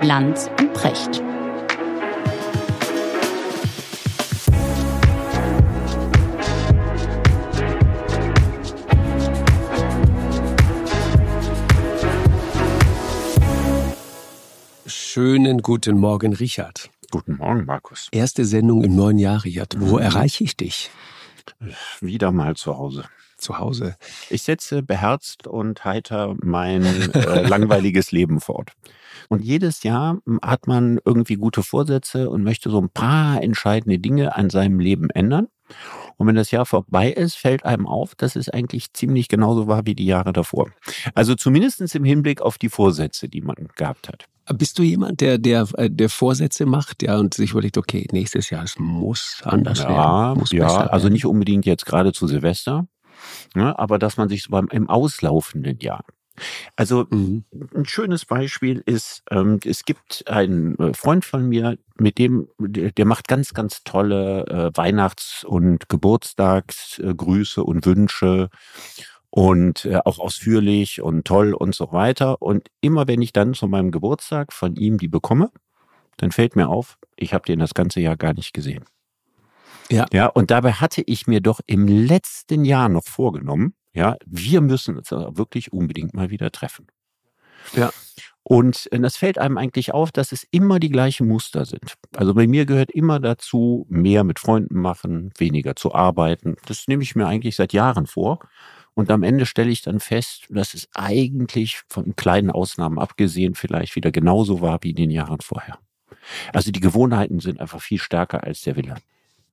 Lanz und Precht. Schönen guten Morgen, Richard. Guten Morgen, Markus. Erste Sendung im neuen Jahr, Richard. Wo Mhm. erreiche ich dich? Wieder mal zu Hause. Zu Hause. Ich setze beherzt und heiter mein äh, langweiliges Leben fort. Und jedes Jahr hat man irgendwie gute Vorsätze und möchte so ein paar entscheidende Dinge an seinem Leben ändern. Und wenn das Jahr vorbei ist, fällt einem auf, dass es eigentlich ziemlich genauso war wie die Jahre davor. Also zumindestens im Hinblick auf die Vorsätze, die man gehabt hat. Bist du jemand, der, der, äh, der Vorsätze macht, ja, und sich überlegt, okay, nächstes Jahr, es muss anders ja, werden. Muss ja, also nicht unbedingt jetzt gerade zu Silvester, ne, aber dass man sich so beim, im auslaufenden Jahr. Also Mhm. ein schönes Beispiel ist, ähm, es gibt einen äh, Freund von mir, mit dem, der, der macht ganz, ganz tolle äh, Weihnachts- und Geburtstagsgrüße und Wünsche und äh, auch ausführlich und toll und so weiter. Und immer wenn ich dann zu meinem Geburtstag von ihm die bekomme, dann fällt mir auf, ich habe den das ganze Jahr gar nicht gesehen. Ja. Ja, und dabei hatte ich mir doch im letzten Jahr noch vorgenommen, ja, wir müssen uns wirklich unbedingt mal wieder treffen. Ja. Und äh, das fällt einem eigentlich auf, dass es immer die gleichen Muster sind. Also bei mir gehört immer dazu, mehr mit Freunden machen, weniger zu arbeiten. Das nehme ich mir eigentlich seit Jahren vor. Und am Ende stelle ich dann fest, dass es eigentlich von kleinen Ausnahmen abgesehen vielleicht wieder genauso war wie in den Jahren vorher. Also die Gewohnheiten sind einfach viel stärker als der Wille.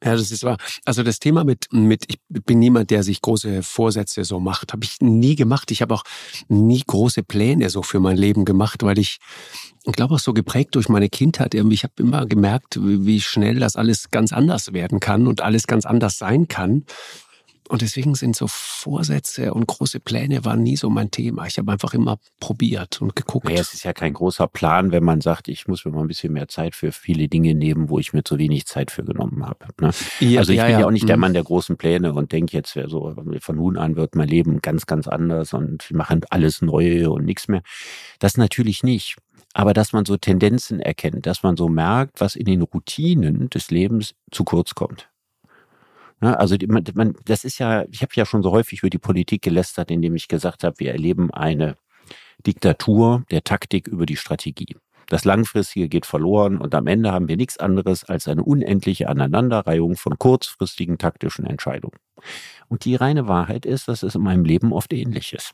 Ja, das ist wahr. Also das Thema mit, mit ich bin niemand, der sich große Vorsätze so macht. Habe ich nie gemacht. Ich habe auch nie große Pläne so für mein Leben gemacht, weil ich, ich glaube auch so geprägt durch meine Kindheit. Irgendwie, ich habe immer gemerkt, wie wie schnell das alles ganz anders werden kann und alles ganz anders sein kann. Und deswegen sind so Vorsätze und große Pläne waren nie so mein Thema. Ich habe einfach immer probiert und geguckt. Naja, es ist ja kein großer Plan, wenn man sagt, ich muss mir mal ein bisschen mehr Zeit für viele Dinge nehmen, wo ich mir zu wenig Zeit für genommen habe. Ne? Ja, also ich ja, bin ja, ja. auch nicht der Mhm. Mann der großen Pläne und denke jetzt so, von nun an wird mein Leben ganz, ganz anders und wir machen alles neu und nichts mehr. Das natürlich nicht. Aber dass man so Tendenzen erkennt, dass man so merkt, was in den Routinen des Lebens zu kurz kommt. Ne, Also die- man, man, das ist ja, ich habe ja schon so häufig über die Politik gelästert, indem ich gesagt habe, wir erleben eine Diktatur der Taktik über die Strategie. Das Langfristige geht verloren und am Ende haben wir nichts anderes als eine unendliche Aneinanderreihung von kurzfristigen taktischen Entscheidungen. Und die reine Wahrheit ist, dass es in meinem Leben oft ähnlich ist.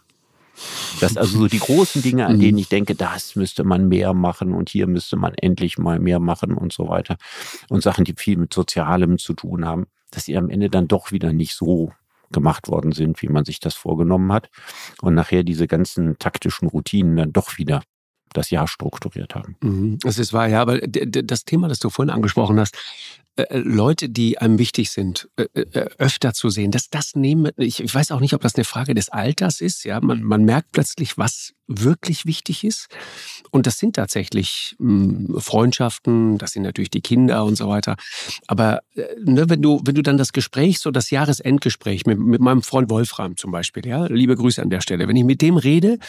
Dass also so die großen Dinge, an Mhm. denen ich denke, das müsste man mehr machen und hier müsste man endlich mal mehr machen und so weiter. Und Sachen, die viel mit Sozialem zu tun haben, dass sie am Ende dann doch wieder nicht so gemacht worden sind, wie man sich das vorgenommen hat. Und nachher diese ganzen taktischen Routinen dann doch wieder das Jahr strukturiert haben. Mhm, Es ist wahr, ja, aber das Thema, das du vorhin angesprochen hast, äh, äh, Leute, die einem wichtig sind, äh, öfter zu sehen, das, das nehmen, ich, ich weiß auch nicht, ob das eine Frage des Alters ist, ja, man, man merkt plötzlich, was wirklich wichtig ist. Und das sind tatsächlich mh, Freundschaften, das sind natürlich die Kinder und so weiter. Aber äh, ne, wenn du, wenn du dann das Gespräch, so das Jahresendgespräch mit, mit meinem Freund Wolfram zum Beispiel, ja, liebe Grüße an der Stelle, wenn ich mit dem rede,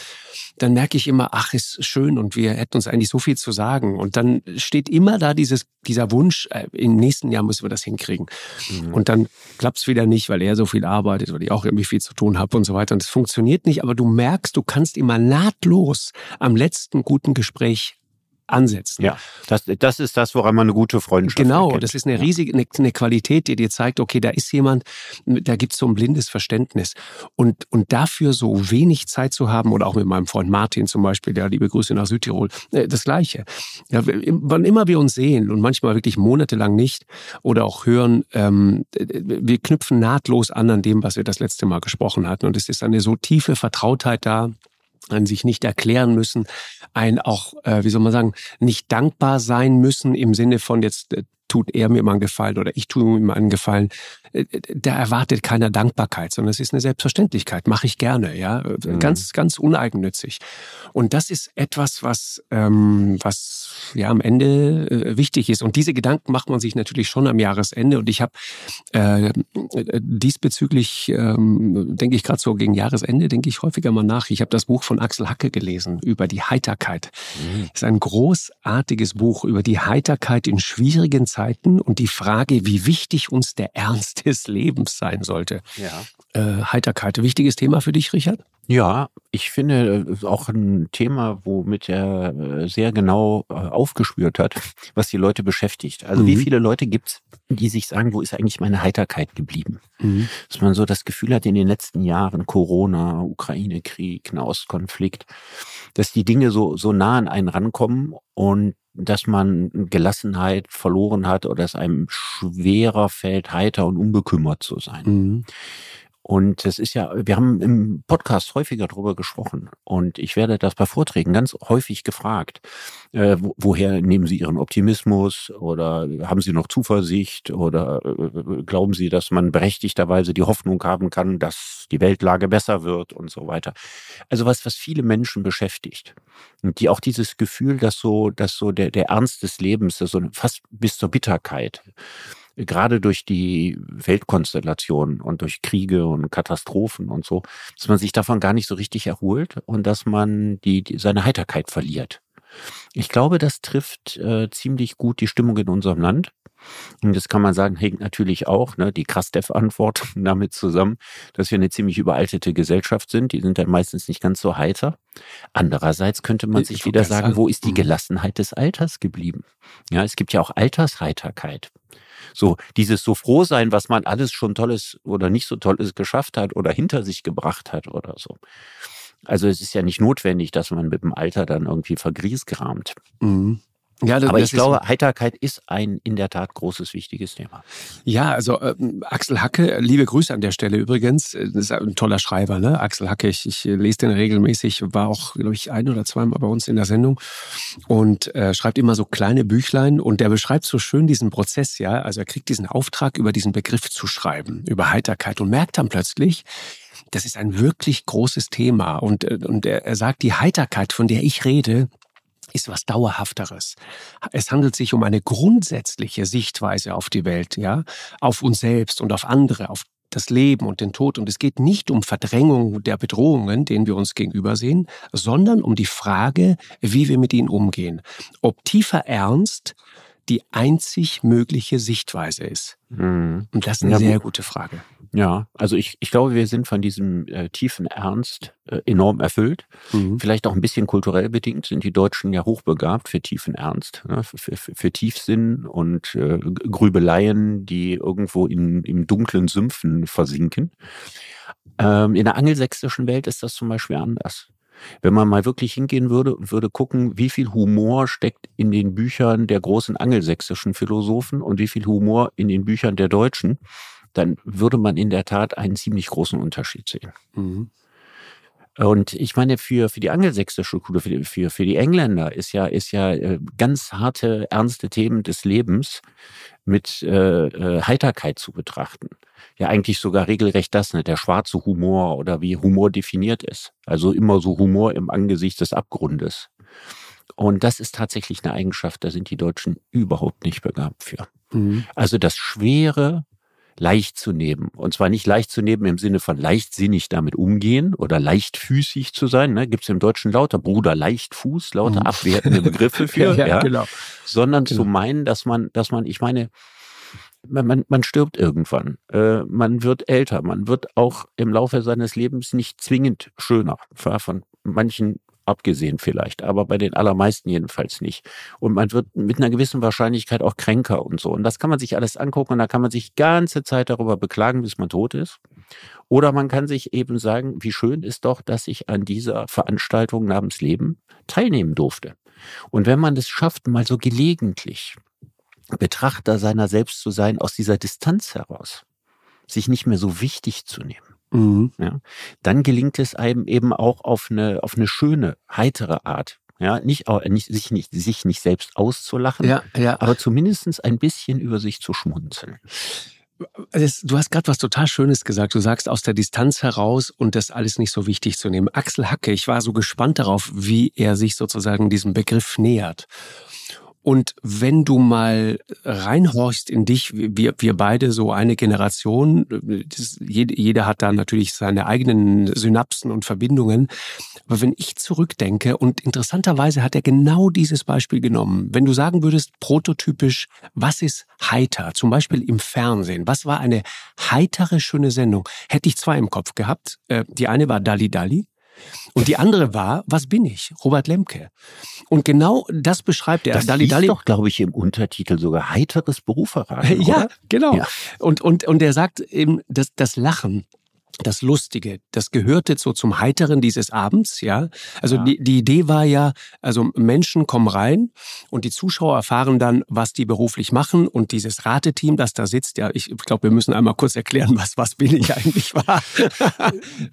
dann merke ich immer, ach, ist schön und wir hätten uns eigentlich so viel zu sagen. Und dann steht immer da dieses, dieser Wunsch, äh, im nächsten Jahr müssen wir das hinkriegen. Und dann klappt's wieder nicht, weil er so viel arbeitet, weil ich auch irgendwie viel zu tun habe und so weiter. Und es funktioniert nicht, aber du merkst, du kannst immer nahtlos am letzten guten Gespräch ansetzen. Ja, das, das ist das, woran man eine gute Freundschaft Genau, erkennt. das ist eine riesige eine, eine Qualität, die dir zeigt, okay, da ist jemand, da gibt's so ein blindes Verständnis. Und, und dafür so wenig Zeit zu haben, oder auch mit meinem Freund Martin zum Beispiel, der liebe Grüße nach Südtirol, äh, das Gleiche. Ja, wann immer wir uns sehen und manchmal wirklich monatelang nicht oder auch hören, ähm, wir knüpfen nahtlos an an dem, was wir das letzte Mal gesprochen hatten. Und es ist eine so tiefe Vertrautheit da, ein sich nicht erklären müssen, ein auch, äh, wie soll man sagen, nicht dankbar sein müssen im Sinne von jetzt äh, tut er mir mal einen Gefallen oder ich tue ihm einen Gefallen, äh, da erwartet keiner Dankbarkeit, sondern es ist eine Selbstverständlichkeit, mache ich gerne, ja, mhm. ganz, ganz uneigennützig. Und das ist etwas, was, ähm, was ja am Ende äh, wichtig ist. Und diese Gedanken macht man sich natürlich schon am Jahresende. Und ich habe äh, diesbezüglich, ähm, denke ich gerade so gegen Jahresende, denke ich häufiger mal nach. Ich habe das Buch von Axel Hacke gelesen über die Heiterkeit. Mhm. Das ist ein großartiges Buch über die Heiterkeit in schwierigen Zeiten und die Frage, wie wichtig uns der Ernst des Lebens sein sollte. Ja. Äh, Heiterkeit, wichtiges Thema für dich, Richard? Ja, ich finde äh, auch ein Thema, womit er äh, sehr genau äh, aufgespürt hat, was die Leute beschäftigt. Also mhm. wie viele Leute gibt's, die sich sagen, wo ist eigentlich meine Heiterkeit geblieben? Mhm. Dass man so das Gefühl hat in den letzten Jahren, Corona, Ukraine-Krieg, Nahostkonflikt, dass die Dinge so, so nah an einen rankommen und dass man Gelassenheit verloren hat oder es einem schwerer fällt, heiter und unbekümmert zu sein. Mhm. Und es ist ja, wir haben im Podcast häufiger darüber gesprochen und ich werde das bei Vorträgen ganz häufig gefragt. Äh, woher nehmen Sie Ihren Optimismus oder haben Sie noch Zuversicht oder äh, glauben Sie, dass man berechtigterweise die Hoffnung haben kann, dass die Weltlage besser wird und so weiter. Also was, was viele Menschen beschäftigt und die auch dieses Gefühl, dass so, dass so der, der Ernst des Lebens, so fast bis zur Bitterkeit, gerade durch die Weltkonstellation und durch Kriege und Katastrophen und so, dass man sich davon gar nicht so richtig erholt und dass man die, die seine Heiterkeit verliert. Ich glaube, das trifft äh, ziemlich gut die Stimmung in unserem Land. Und das kann man sagen, hängt natürlich auch, ne, die Krass-Dev-Antwort damit zusammen, dass wir eine ziemlich überaltete Gesellschaft sind. Die sind dann meistens nicht ganz so heiter. Andererseits könnte man sich wieder sagen, wo ist die mhm. Gelassenheit des Alters geblieben? Ja, es gibt ja auch Altersheiterkeit. So, dieses so froh sein, was man alles schon Tolles oder nicht so Tolles geschafft hat oder hinter sich gebracht hat oder so. Also es ist ja nicht notwendig, dass man mit dem Alter dann irgendwie vergriesgramt. Mhm. Ja, das, Aber ich glaube, Heiterkeit ist ein in der Tat großes, wichtiges Thema. Ja, also äh, Axel Hacke, liebe Grüße an der Stelle übrigens. Das ist ein toller Schreiber, ne? Axel Hacke, ich, ich lese den regelmäßig, war auch, glaube ich, ein oder zweimal bei uns in der Sendung und äh, schreibt immer so kleine Büchlein und der beschreibt so schön diesen Prozess, ja. Also er kriegt diesen Auftrag, über diesen Begriff zu schreiben, über Heiterkeit und merkt dann plötzlich, das ist ein wirklich großes Thema. Und, äh, und er, er sagt, die Heiterkeit, von der ich rede, ist was Dauerhafteres. Es handelt sich um eine grundsätzliche Sichtweise auf die Welt, ja, auf uns selbst und auf andere, auf das Leben und den Tod. Und es geht nicht um Verdrängung der Bedrohungen, denen wir uns gegenüber sehen, sondern um die Frage, wie wir mit ihnen umgehen. Ob tiefer Ernst die einzig mögliche Sichtweise ist. Mhm. Und das ist eine ja, sehr gute Frage. Ja, also ich, ich glaube, wir sind von diesem äh, tiefen Ernst äh, enorm erfüllt. Mhm. Vielleicht auch ein bisschen kulturell bedingt sind die Deutschen ja hochbegabt für tiefen Ernst, ne? für, für, für Tiefsinn und äh, Grübeleien, die irgendwo in, im dunklen Sümpfen versinken. Ähm, in der angelsächsischen Welt ist das zum Beispiel anders. Wenn man mal wirklich hingehen würde und würde gucken, wie viel Humor steckt in den Büchern der großen angelsächsischen Philosophen und wie viel Humor in den Büchern der Deutschen, dann würde man in der Tat einen ziemlich großen Unterschied sehen. Mhm. Und ich meine, für, für die angelsächsische Schule, für die, für, für die Engländer ist ja, ist ja äh, ganz harte, ernste Themen des Lebens mit äh, äh, Heiterkeit zu betrachten. Ja, eigentlich sogar regelrecht das, ne, der schwarze Humor oder wie Humor definiert ist. Also immer so Humor im Angesicht des Abgrundes. Und das ist tatsächlich eine Eigenschaft, da sind die Deutschen überhaupt nicht begabt für. Mhm. Also das Schwere leicht zu nehmen. Und zwar nicht leicht zu nehmen im Sinne von leichtsinnig damit umgehen oder leichtfüßig zu sein. Ne? Gibt es im Deutschen lauter Bruder Leichtfuß, lauter mhm. abwertende Begriffe für, ja, ja, Genau. sondern genau. zu meinen, dass man, dass man, ich meine, man, man, man stirbt irgendwann, äh, man wird älter, man wird auch im Laufe seines Lebens nicht zwingend schöner. Von manchen abgesehen vielleicht, aber bei den allermeisten jedenfalls nicht. Und man wird mit einer gewissen Wahrscheinlichkeit auch kränker und so. Und das kann man sich alles angucken und da kann man sich ganze Zeit darüber beklagen, bis man tot ist. Oder man kann sich eben sagen, wie schön ist doch, dass ich an dieser Veranstaltung namens Leben teilnehmen durfte. Und wenn man es schafft, mal so gelegentlich Betrachter seiner selbst zu sein, aus dieser Distanz heraus, sich nicht mehr so wichtig zu nehmen, Mhm. Ja, dann gelingt es einem eben auch auf eine, auf eine schöne, heitere Art, Ja, nicht, nicht, sich, nicht, sich nicht selbst auszulachen, Ja, ja. aber zumindestens ein bisschen über sich zu schmunzeln. Das, du hast gerade was total Schönes gesagt. Du sagst aus der Distanz heraus und das alles nicht so wichtig zu nehmen. Axel Hacke, ich war so gespannt darauf, wie er sich sozusagen diesem Begriff nähert. Und wenn du mal reinhorchst in dich, wir, wir beide so eine Generation, das, jede, jeder hat da natürlich seine eigenen Synapsen und Verbindungen. Aber wenn ich zurückdenke, und interessanterweise hat er genau dieses Beispiel genommen, wenn du sagen würdest, prototypisch, was ist heiter, zum Beispiel im Fernsehen, was war eine heitere, schöne Sendung, hätte ich zwei im Kopf gehabt. Äh, Die eine war Dali Dali. Und die andere war, was bin ich? Robert Lemke. Und genau das beschreibt er. Das Dali hieß Dali. doch, glaube ich, im Untertitel sogar heiteres Berufverraten. Ja, genau. Ja. Und, und, und er sagt eben, das, das Lachen, das Lustige, das gehörte so zum Heiteren dieses Abends, ja. Also Ja. Die, die Idee war ja, also Menschen kommen rein und die Zuschauer erfahren dann, was die beruflich machen und dieses Rateteam, das da sitzt, ja, ich glaube, wir müssen einmal kurz erklären, was, was bin ich eigentlich war.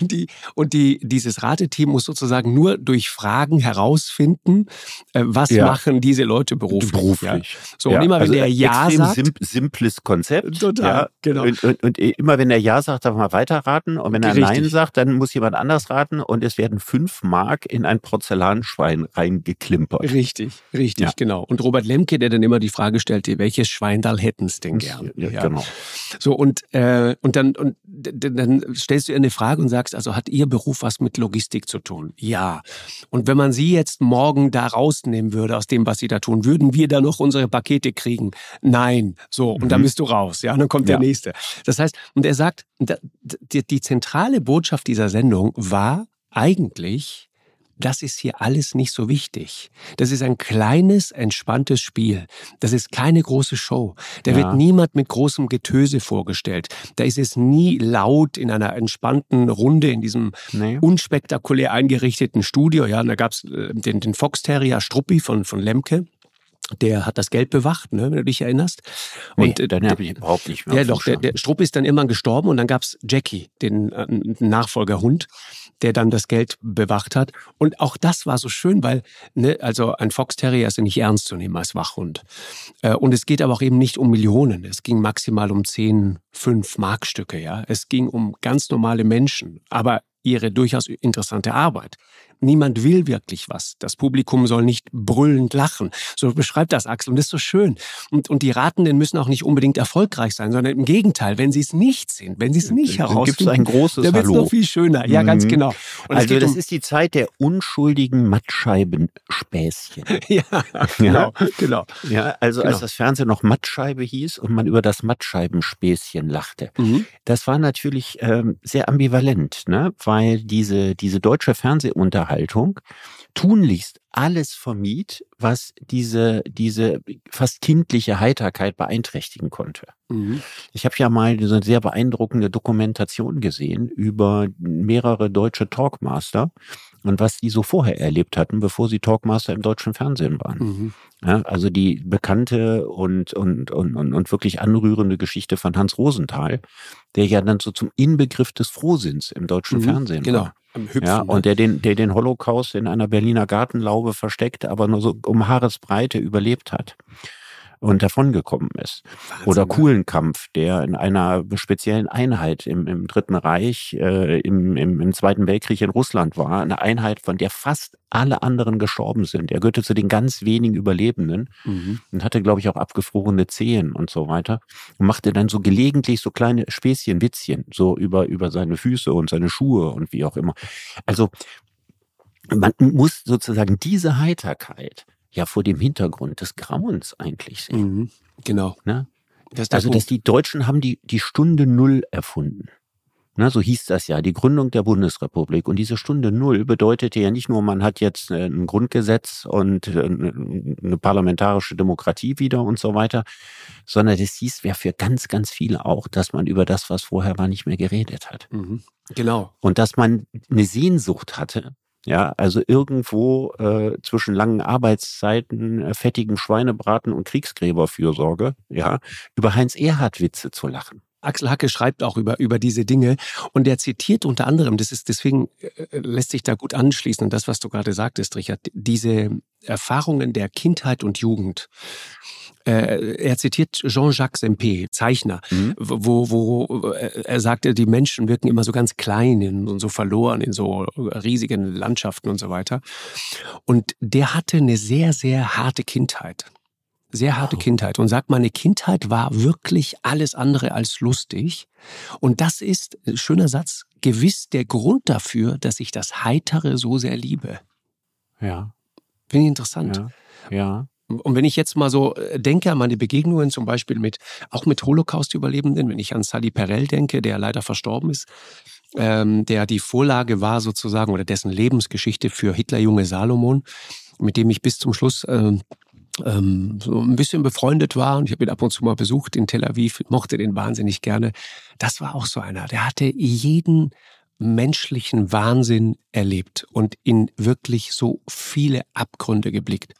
die, und die, dieses Rateteam muss sozusagen nur durch Fragen herausfinden, äh, was Ja. machen diese Leute beruflich. Beruflich. Ja. So, und immer wenn also der Ja sagt, sim- simples Konzept. Total, genau. Und, und, und immer wenn er Ja sagt, darf man weiterraten. Und wenn er Richtig. Nein sagt, dann muss jemand anders raten. Und es werden fünf Mark in ein Porzellanschwein reingeklimpert. Richtig, richtig, Ja. genau. Und Robert Lemke, der dann immer die Frage stellte, welches Schweindal hätten's denn gern? Ja, genau. So, und, äh, und dann, und dann stellst du ihr eine Frage und sagst, also hat Ihr Beruf was mit Logistik zu tun? Ja. Und wenn man Sie jetzt morgen da rausnehmen würde aus dem, was Sie da tun, würden wir da noch unsere Pakete kriegen? Nein. So, und dann Mhm. bist du raus. Ja, und dann kommt der Ja. nächste. Das heißt, und er sagt, die, die zentrale Botschaft dieser Sendung war eigentlich, das ist hier alles nicht so wichtig. Das ist ein kleines, entspanntes Spiel. Das ist keine große Show. Da Ja. wird niemand mit großem Getöse vorgestellt. Da ist es nie laut in einer entspannten Runde in diesem Nee. unspektakulär eingerichteten Studio. Ja, und da gab's äh, den, den Fox Terrier Struppi von, von Lemke. Der hat das Geld bewacht, ne, wenn du dich erinnerst. Und äh, dann habe ich überhaupt nicht mehr ja, doch, der, der Strupp ist dann irgendwann gestorben und dann gab's Jackie, den äh, Nachfolgerhund, der dann das Geld bewacht hat. Und auch das war so schön, weil, ne, also ein Fox Terrier ist ja nicht ernst zu nehmen als Wachhund. Äh, und es geht aber auch eben nicht um Millionen. Es ging maximal um 10, 5 Markstücke, ja. Es ging um ganz normale Menschen, aber ihre durchaus interessante Arbeit. Niemand will wirklich was. Das Publikum soll nicht brüllend lachen. So beschreibt das Axel. Und das ist so schön. Und, und die Ratenden müssen auch nicht unbedingt erfolgreich sein, sondern im Gegenteil, wenn sie es nicht sind, wenn sie es nicht Dann herausfinden, gibt's ein großes dann wird es noch viel schöner. Ja, ganz Mhm. genau. Und Also das um, ist die Zeit der unschuldigen Mattscheibenspäßchen. ja, genau, genau. Ja, also Genau. als das Fernsehen noch Mattscheibe hieß und man über das Mattscheibenspäßchen lachte. Mhm. Das war natürlich ähm, sehr ambivalent, ne? weil diese, diese deutsche Fernsehunterhaltung tunlichst alles vermied, was diese, diese fast kindliche Heiterkeit beeinträchtigen konnte. Mhm. Ich habe ja mal eine sehr beeindruckende Dokumentation gesehen über mehrere deutsche Talkmaster und was die so vorher erlebt hatten, bevor sie Talkmaster im deutschen Fernsehen waren. Mhm. Ja, also die bekannte und, und, und, und, und wirklich anrührende Geschichte von Hans Rosenthal, der ja dann so zum Inbegriff des Frohsinns im deutschen Mhm. Fernsehen Genau. war. Hüpfen. Ja, und der den, der den Holocaust in einer Berliner Gartenlaube versteckt, aber nur so um Haaresbreite überlebt hat und davongekommen ist. Wahnsinn, Oder ne? Kuhlenkampf, der in einer speziellen Einheit im, im Dritten Reich, äh, im, im, im Zweiten Weltkrieg in Russland war. Eine Einheit, von der fast alle anderen gestorben sind. Er gehörte zu den ganz wenigen Überlebenden Mhm. und hatte, glaube ich, auch abgefrorene Zehen und so weiter. Und machte dann so gelegentlich so kleine Späßchen, Witzchen, so über, über seine Füße und seine Schuhe und wie auch immer. Also man muss sozusagen diese Heiterkeit ja vor dem Hintergrund des Grauens eigentlich sehen. Mhm. Genau. Ne? Das Also, dass die Deutschen haben die, die Stunde Null erfunden. Na, so hieß das ja, die Gründung der Bundesrepublik. Und diese Stunde Null bedeutete ja nicht nur, man hat jetzt äh, ein Grundgesetz und äh, eine parlamentarische Demokratie wieder und so weiter, sondern das hieß ja für ganz, ganz viele auch, dass man über das, was vorher war, nicht mehr geredet hat. Mhm. Genau. Und dass man eine Sehnsucht hatte, ja, also irgendwo äh, zwischen langen Arbeitszeiten, äh, fettigem Schweinebraten und Kriegsgräberfürsorge, ja, über Heinz Erhard Witze zu lachen. Axel Hacke schreibt auch über, über diese Dinge und er zitiert unter anderem, das ist deswegen äh, lässt sich da gut anschließen und das, was du gerade sagtest, Richard, diese Erfahrungen der Kindheit und Jugend. Äh, er zitiert Jean-Jacques Sempé, Zeichner, mhm. wo, wo äh, er sagte, die Menschen wirken immer so ganz klein und so verloren in so riesigen Landschaften und so weiter. Und der hatte eine sehr, sehr harte Kindheit sehr harte wow. Kindheit und sagt, meine Kindheit war wirklich alles andere als lustig. Und das ist, schöner Satz, gewiss der Grund dafür, dass ich das Heitere so sehr liebe. Ja. Finde ich interessant. Ja. ja. Und wenn ich jetzt mal so äh, denke an meine Begegnungen, zum Beispiel mit, auch mit Holocaust-Überlebenden, wenn ich an Sally Perel denke, der leider verstorben ist, ähm, der die Vorlage war sozusagen oder dessen Lebensgeschichte für Hitlerjunge Salomon, mit dem ich bis zum Schluss äh, ähm, so ein bisschen befreundet war und ich habe ihn ab und zu mal besucht in Tel Aviv, mochte den wahnsinnig gerne. Das war auch so einer, der hatte jeden menschlichen Wahnsinn erlebt und in wirklich so viele Abgründe geblickt.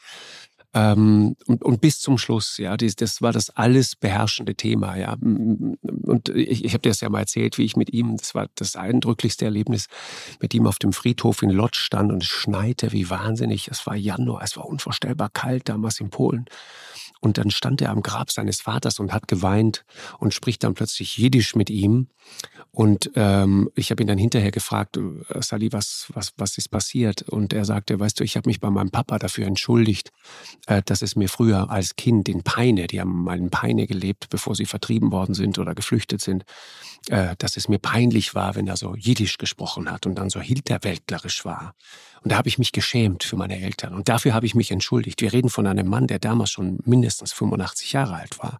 Ähm, und, und, bis zum Schluss, ja, das, das war das alles beherrschende Thema, ja. Und ich, ich habe dir das ja mal erzählt, wie ich mit ihm, das war das eindrücklichste Erlebnis, mit ihm auf dem Friedhof in Lodz stand und es schneite wie wahnsinnig. Es war Januar, es war unvorstellbar kalt damals in Polen. Und dann stand er am Grab seines Vaters und hat geweint und spricht dann plötzlich Jiddisch mit ihm. Und ähm, ich habe ihn dann hinterher gefragt, äh, Sali, was, was, was ist passiert? Und er sagte, weißt du, ich habe mich bei meinem Papa dafür entschuldigt, äh, dass es mir früher als Kind in Peine, die haben mal in Peine gelebt, bevor sie vertrieben worden sind oder geflüchtet sind, äh, dass es mir peinlich war, wenn er so Jiddisch gesprochen hat und dann so hinterwäldlerisch war. Und da habe ich mich geschämt für meine Eltern. Und dafür habe ich mich entschuldigt. Wir reden von einem Mann, der damals schon mindestens 85 Jahre alt war.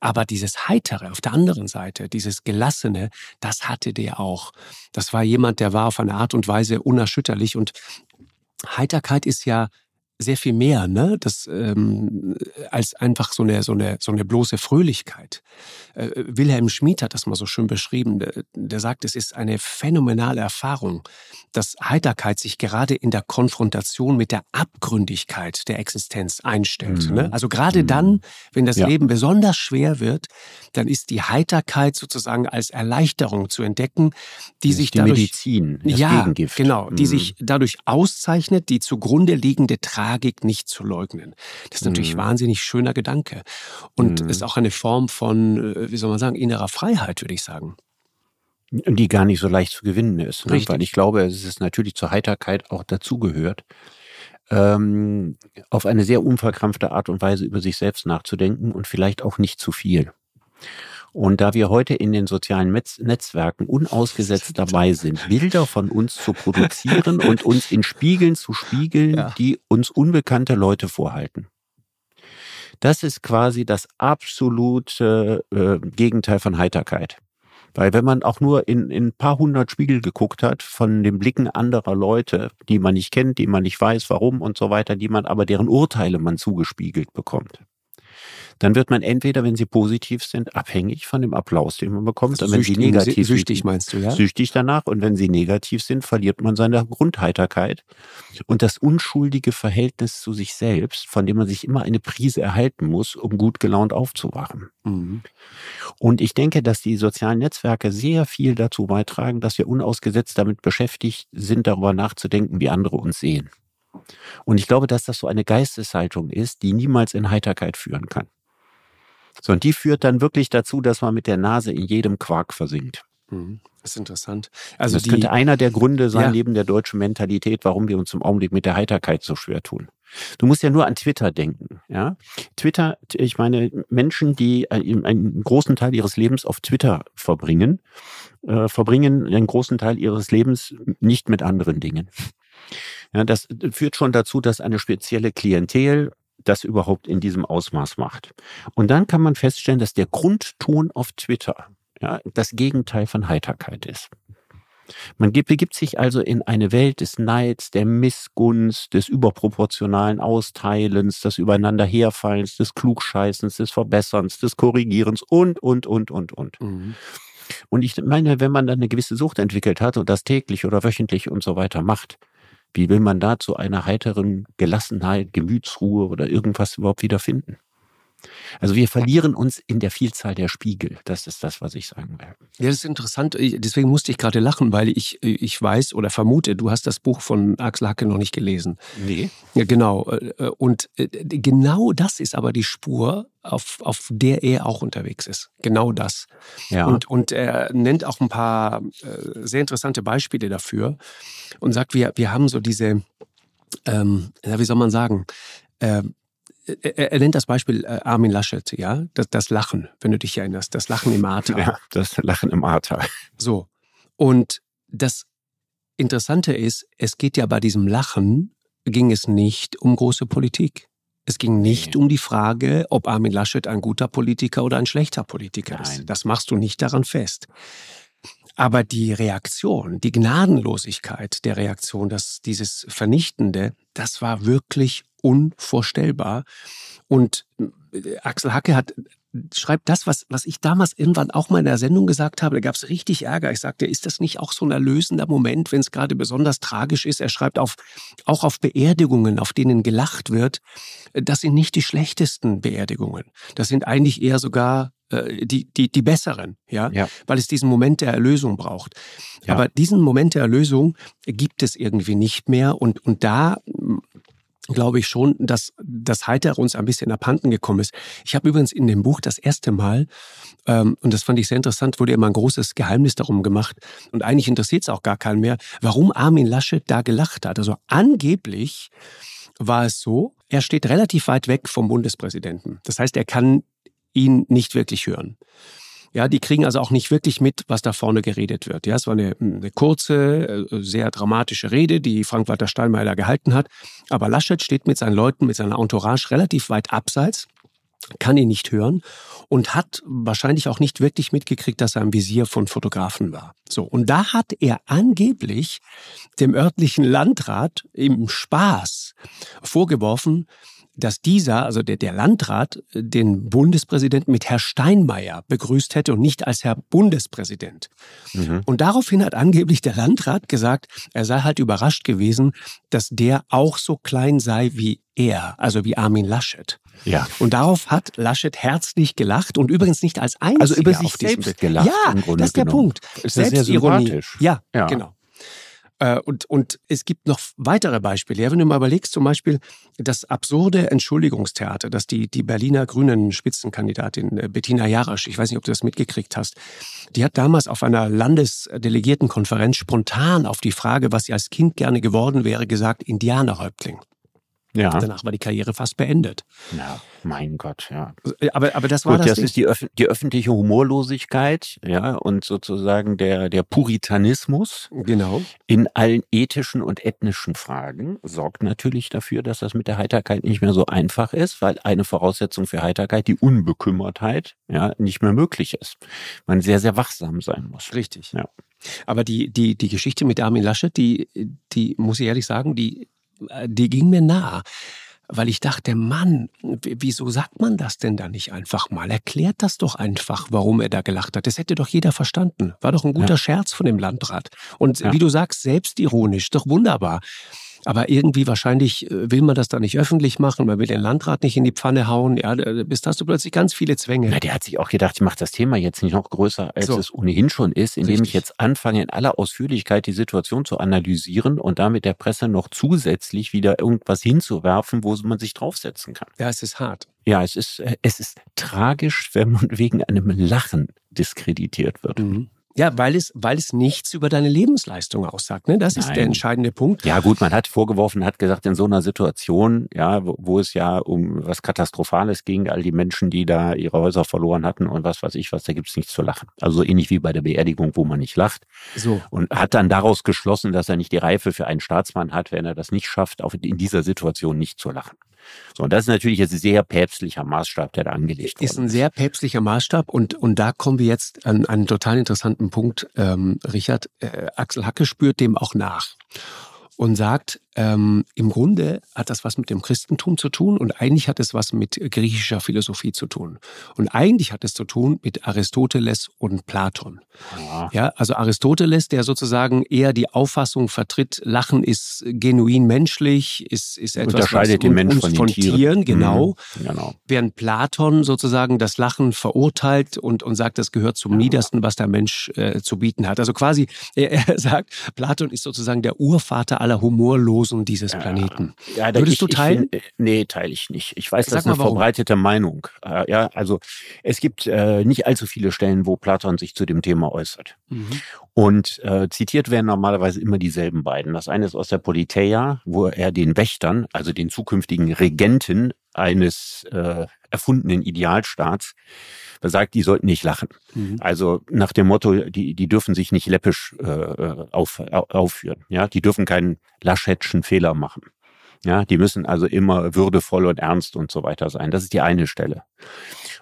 Aber dieses Heitere auf der anderen Seite, dieses Gelassene, das hatte der auch. Das war jemand, der war auf eine Art und Weise unerschütterlich. Und Heiterkeit ist ja sehr viel mehr, ne? Das, ähm, als einfach so eine, so, eine, so eine bloße Fröhlichkeit. Äh, Wilhelm Schmid hat das mal so schön beschrieben. Der, der sagt, es ist eine phänomenale Erfahrung, dass Heiterkeit sich gerade in der Konfrontation mit der Abgründigkeit der Existenz einstellt. Mhm. Ne? Also gerade mhm. dann, wenn das ja. Leben besonders schwer wird, dann ist die Heiterkeit sozusagen als Erleichterung zu entdecken, die das sich die dadurch Medizin, das ja, Gegengift. genau, die mhm. sich dadurch auszeichnet, die zugrunde liegende Tragik nicht zu leugnen. Das ist natürlich mhm. wahnsinnig schöner Gedanke und mhm. ist auch eine Form von, äh, wie soll man sagen, innerer Freiheit, würde ich sagen die gar nicht so leicht zu gewinnen ist. Ne? Weil ich glaube, es ist natürlich zur Heiterkeit auch dazugehört, ähm, auf eine sehr unverkrampfte Art und Weise über sich selbst nachzudenken und vielleicht auch nicht zu viel. Und da wir heute in den sozialen Netz Netzwerken unausgesetzt dabei sind, Bilder von uns zu produzieren und uns in Spiegeln zu spiegeln, ja. die uns unbekannte Leute vorhalten. Das ist quasi das absolute äh, Gegenteil von Heiterkeit. Weil wenn man auch nur in, in ein paar hundert Spiegel geguckt hat von den Blicken anderer Leute, die man nicht kennt, die man nicht weiß, warum und so weiter, die man aber deren Urteile man zugespiegelt bekommt, dann wird man entweder, wenn sie positiv sind, abhängig von dem Applaus, den man bekommt. Also und wenn süchtig, sie negativ süchtig meinst du, ja? Süchtig danach. Und wenn sie negativ sind, verliert man seine Grundheiterkeit und das unschuldige Verhältnis zu sich selbst, von dem man sich immer eine Prise erhalten muss, um gut gelaunt aufzuwachen. Mhm. Und ich denke, dass die sozialen Netzwerke sehr viel dazu beitragen, dass wir unausgesetzt damit beschäftigt sind, darüber nachzudenken, wie andere uns sehen. Und ich glaube, dass das so eine Geisteshaltung ist, die niemals in Heiterkeit führen kann. So, und die führt dann wirklich dazu, dass man mit der Nase in jedem Quark versinkt. Mhm. Das ist interessant. Also das die, könnte einer der Gründe sein, ja. neben der deutschen Mentalität, warum wir uns im Augenblick mit der Heiterkeit so schwer tun. Du musst ja nur an Twitter denken, ja. Twitter, ich meine, Menschen, die einen großen Teil ihres Lebens auf Twitter verbringen, äh, verbringen einen großen Teil ihres Lebens nicht mit anderen Dingen. Ja, das führt schon dazu, dass eine spezielle Klientel das überhaupt in diesem Ausmaß macht. Und dann kann man feststellen, dass der Grundton auf Twitter ja, das Gegenteil von Heiterkeit ist. Man begibt sich also in eine Welt des Neids, der Missgunst, des überproportionalen Austeilens, des Übereinanderherfallens, des Klugscheißens, des Verbesserns, des Korrigierens und, und, und, und, und. Mhm. Und ich meine, wenn man dann eine gewisse Sucht entwickelt hat und das täglich oder wöchentlich und so weiter macht, wie will man da zu einer heiteren Gelassenheit, Gemütsruhe oder irgendwas überhaupt wiederfinden? Also wir verlieren uns in der Vielzahl der Spiegel. Das ist das, was ich sagen will. Ja, das ist interessant. Deswegen musste ich gerade lachen, weil ich, ich weiß oder vermute, du hast das Buch von Axel Hacke noch nicht gelesen. Nee. Ja, genau. Und äh, genau das ist aber die Spur, auf, auf der er auch unterwegs ist. Genau das. Ja. Und, und er nennt auch ein paar äh, sehr interessante Beispiele dafür und sagt, wir, wir haben so diese, ähm, wie soll man sagen, äh, er, er nennt das Beispiel äh, Armin Laschet, ja, das, das Lachen, wenn du dich erinnerst, das Lachen im Ahrtal. Ja, das Lachen im Ahrtal. So. Und das Interessante ist, es geht ja bei diesem Lachen, ging es nicht um große Politik. Es ging nicht um die Frage, ob Armin Laschet ein guter Politiker oder ein schlechter Politiker Nein. ist. Das machst du nicht daran fest. Aber die Reaktion, die Gnadenlosigkeit der Reaktion, das, dieses Vernichtende, das war wirklich unvorstellbar. Und äh, Axel Hacke hat schreibt das, was, was ich damals irgendwann auch mal in der Sendung gesagt habe. Da gab es richtig Ärger. Ich sagte, ist das nicht auch so ein erlösender Moment, wenn es gerade besonders tragisch ist? Er schreibt auf, auch auf Beerdigungen, auf denen gelacht wird. Das sind nicht die schlechtesten Beerdigungen. Das sind eigentlich eher sogar äh, die, die, die besseren, ja? ja, weil es diesen Moment der Erlösung braucht. Ja. Aber diesen Moment der Erlösung gibt es irgendwie nicht mehr. Und, und da glaube ich schon, dass das Heiter uns ein bisschen abhanden gekommen ist. Ich habe übrigens in dem Buch das erste Mal, ähm, und das fand ich sehr interessant, wurde immer ein großes Geheimnis darum gemacht. Und eigentlich interessiert es auch gar keinen mehr, warum Armin Laschet da gelacht hat. Also angeblich war es so, er steht relativ weit weg vom Bundespräsidenten. Das heißt, er kann ihn nicht wirklich hören. Ja, die kriegen also auch nicht wirklich mit, was da vorne geredet wird. Ja, es war eine, eine kurze, äh, sehr dramatische Rede, die Frank-Walter Steinmeier gehalten hat. Aber Laschet steht mit seinen Leuten, mit seiner Entourage relativ weit abseits kann ihn nicht hören und hat wahrscheinlich auch nicht wirklich mitgekriegt, dass er im Visier von Fotografen war. So. Und da hat er angeblich dem örtlichen Landrat im Spaß vorgeworfen, dass dieser, also der, der Landrat, den Bundespräsidenten mit Herr Steinmeier begrüßt hätte und nicht als Herr Bundespräsident. Mhm. Und daraufhin hat angeblich der Landrat gesagt, er sei halt überrascht gewesen, dass der auch so klein sei wie er, also wie Armin Laschet. Ja. Und darauf hat Laschet herzlich gelacht und übrigens nicht als einziger also über sich selbst gelacht. Ja, das ist der genommen. Punkt. Ist Selbstironie. Ja, ja, genau. Äh, und, und es gibt noch weitere Beispiele. Ja, wenn du mal überlegst, zum Beispiel das absurde Entschuldigungstheater, das die, die Berliner Grünen Spitzenkandidatin äh, Bettina Jarasch, ich weiß nicht, ob du das mitgekriegt hast, die hat damals auf einer Landesdelegiertenkonferenz spontan auf die Frage, was sie als Kind gerne geworden wäre, gesagt, Indianerhäuptling. Ja. Danach war die Karriere fast beendet. Ja, mein Gott, ja. Aber, aber das war Gut, das. Das ist die, Öf die öffentliche Humorlosigkeit, ja, und sozusagen der, der Puritanismus. Genau. In allen ethischen und ethnischen Fragen sorgt natürlich dafür, dass das mit der Heiterkeit nicht mehr so einfach ist, weil eine Voraussetzung für Heiterkeit, die Unbekümmertheit, ja, nicht mehr möglich ist. Man sehr, sehr wachsam sein muss. Richtig. Ja. Aber die, die, die Geschichte mit Armin Laschet, die, die muss ich ehrlich sagen, die äh, die ging mir nah. Weil ich dachte, Mann, wieso sagt man das denn da nicht einfach mal? Erklärt das doch einfach, warum er da gelacht hat. Das hätte doch jeder verstanden. War doch ein guter ja. Scherz von dem Landrat. Und ja. wie du sagst, selbstironisch, doch wunderbar. Aber irgendwie wahrscheinlich äh, will man das da nicht öffentlich machen, man will den Landrat nicht in die Pfanne hauen. Ja, bis hast du plötzlich ganz viele Zwänge. Na, der hat sich auch gedacht, ich mache das Thema jetzt nicht noch größer, als so. es ohnehin schon ist, indem Richtig. ich jetzt anfange, in aller Ausführlichkeit die Situation zu analysieren und damit der Presse noch zusätzlich wieder irgendwas hinzuwerfen, wo man sich draufsetzen kann. Ja, es ist hart. Ja, es ist, äh, es ist tragisch, wenn man wegen einem Lachen diskreditiert wird. Mhm. Ja, weil es, weil es nichts über deine Lebensleistung aussagt. Ne? Das Nein. ist der entscheidende Punkt. Ja, gut, man hat vorgeworfen, hat gesagt, in so einer Situation, ja, wo, wo, es ja um was Katastrophales ging, all die Menschen, die da ihre Häuser verloren hatten und was weiß ich was, da gibt's nichts zu lachen. Also so ähnlich wie bei der Beerdigung, wo man nicht lacht. So. Und hat dann daraus geschlossen, dass er nicht die Reife für einen Staatsmann hat, wenn er das nicht schafft, auch in dieser Situation nicht zu lachen. So, und das ist natürlich jetzt ein sehr päpstlicher Maßstab, der da angelegt ist. Ist ein sehr päpstlicher Maßstab und, und da kommen wir jetzt an einen total interessanten Punkt, ähm, Richard. Äh, Axel Hacke spürt dem auch nach und sagt, ähm, im Grunde hat das was mit dem Christentum zu tun und eigentlich hat es was mit griechischer Philosophie zu tun. Und eigentlich hat es zu tun mit Aristoteles und Platon. Ja, ja also Aristoteles, der sozusagen eher die Auffassung vertritt, Lachen ist genuin menschlich, ist, ist etwas, Unterscheidet was den Mensch von, von Tieren. Tieren, genau. Mhm, genau. Während Platon sozusagen das Lachen verurteilt und, und sagt, das gehört zum ja. Niedersten, was der Mensch äh, zu bieten hat. Also quasi, er, er sagt, Platon ist sozusagen der Urvater aller Humorlosen dieses Planeten. Ja, ja Würdest ich, du teilen? Ich, nee, teile ich nicht. Ich weiß, Sag das ist eine warum. verbreitete Meinung. Äh, ja, also es gibt äh, nicht allzu viele Stellen, wo Platon sich zu dem Thema äußert. Mhm. Und äh, zitiert werden normalerweise immer dieselben beiden. Das eine ist aus der Politeia, wo er den Wächtern, also den zukünftigen Regenten eines äh, erfundenen Idealstaats, sagt, die sollten nicht lachen. Mhm. Also nach dem Motto, die, die dürfen sich nicht läppisch äh, auf, aufführen. Ja, die dürfen keinen Laschettschen Fehler machen. Ja, die müssen also immer würdevoll und ernst und so weiter sein. Das ist die eine Stelle.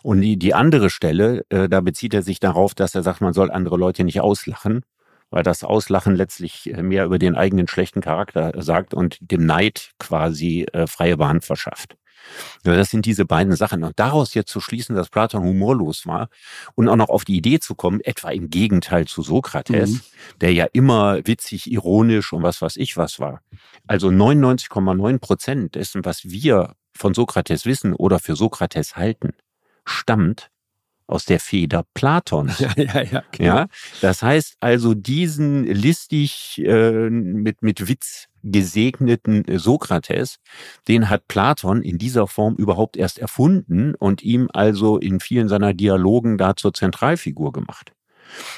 Und die, die andere Stelle, äh, da bezieht er sich darauf, dass er sagt, man soll andere Leute nicht auslachen, weil das Auslachen letztlich äh, mehr über den eigenen schlechten Charakter sagt und dem Neid quasi äh, freie Bahn verschafft. Ja, das sind diese beiden Sachen. Und daraus jetzt zu schließen, dass Platon humorlos war und auch noch auf die Idee zu kommen, etwa im Gegenteil zu Sokrates, mhm. der ja immer witzig, ironisch und was weiß ich was war. Also 99,9 Prozent dessen, was wir von Sokrates wissen oder für Sokrates halten, stammt aus der Feder Platons. Ja, ja, ja. Genau. ja das heißt also, diesen listig äh, mit, mit Witz gesegneten Sokrates, den hat Platon in dieser Form überhaupt erst erfunden und ihm also in vielen seiner Dialogen da zur Zentralfigur gemacht.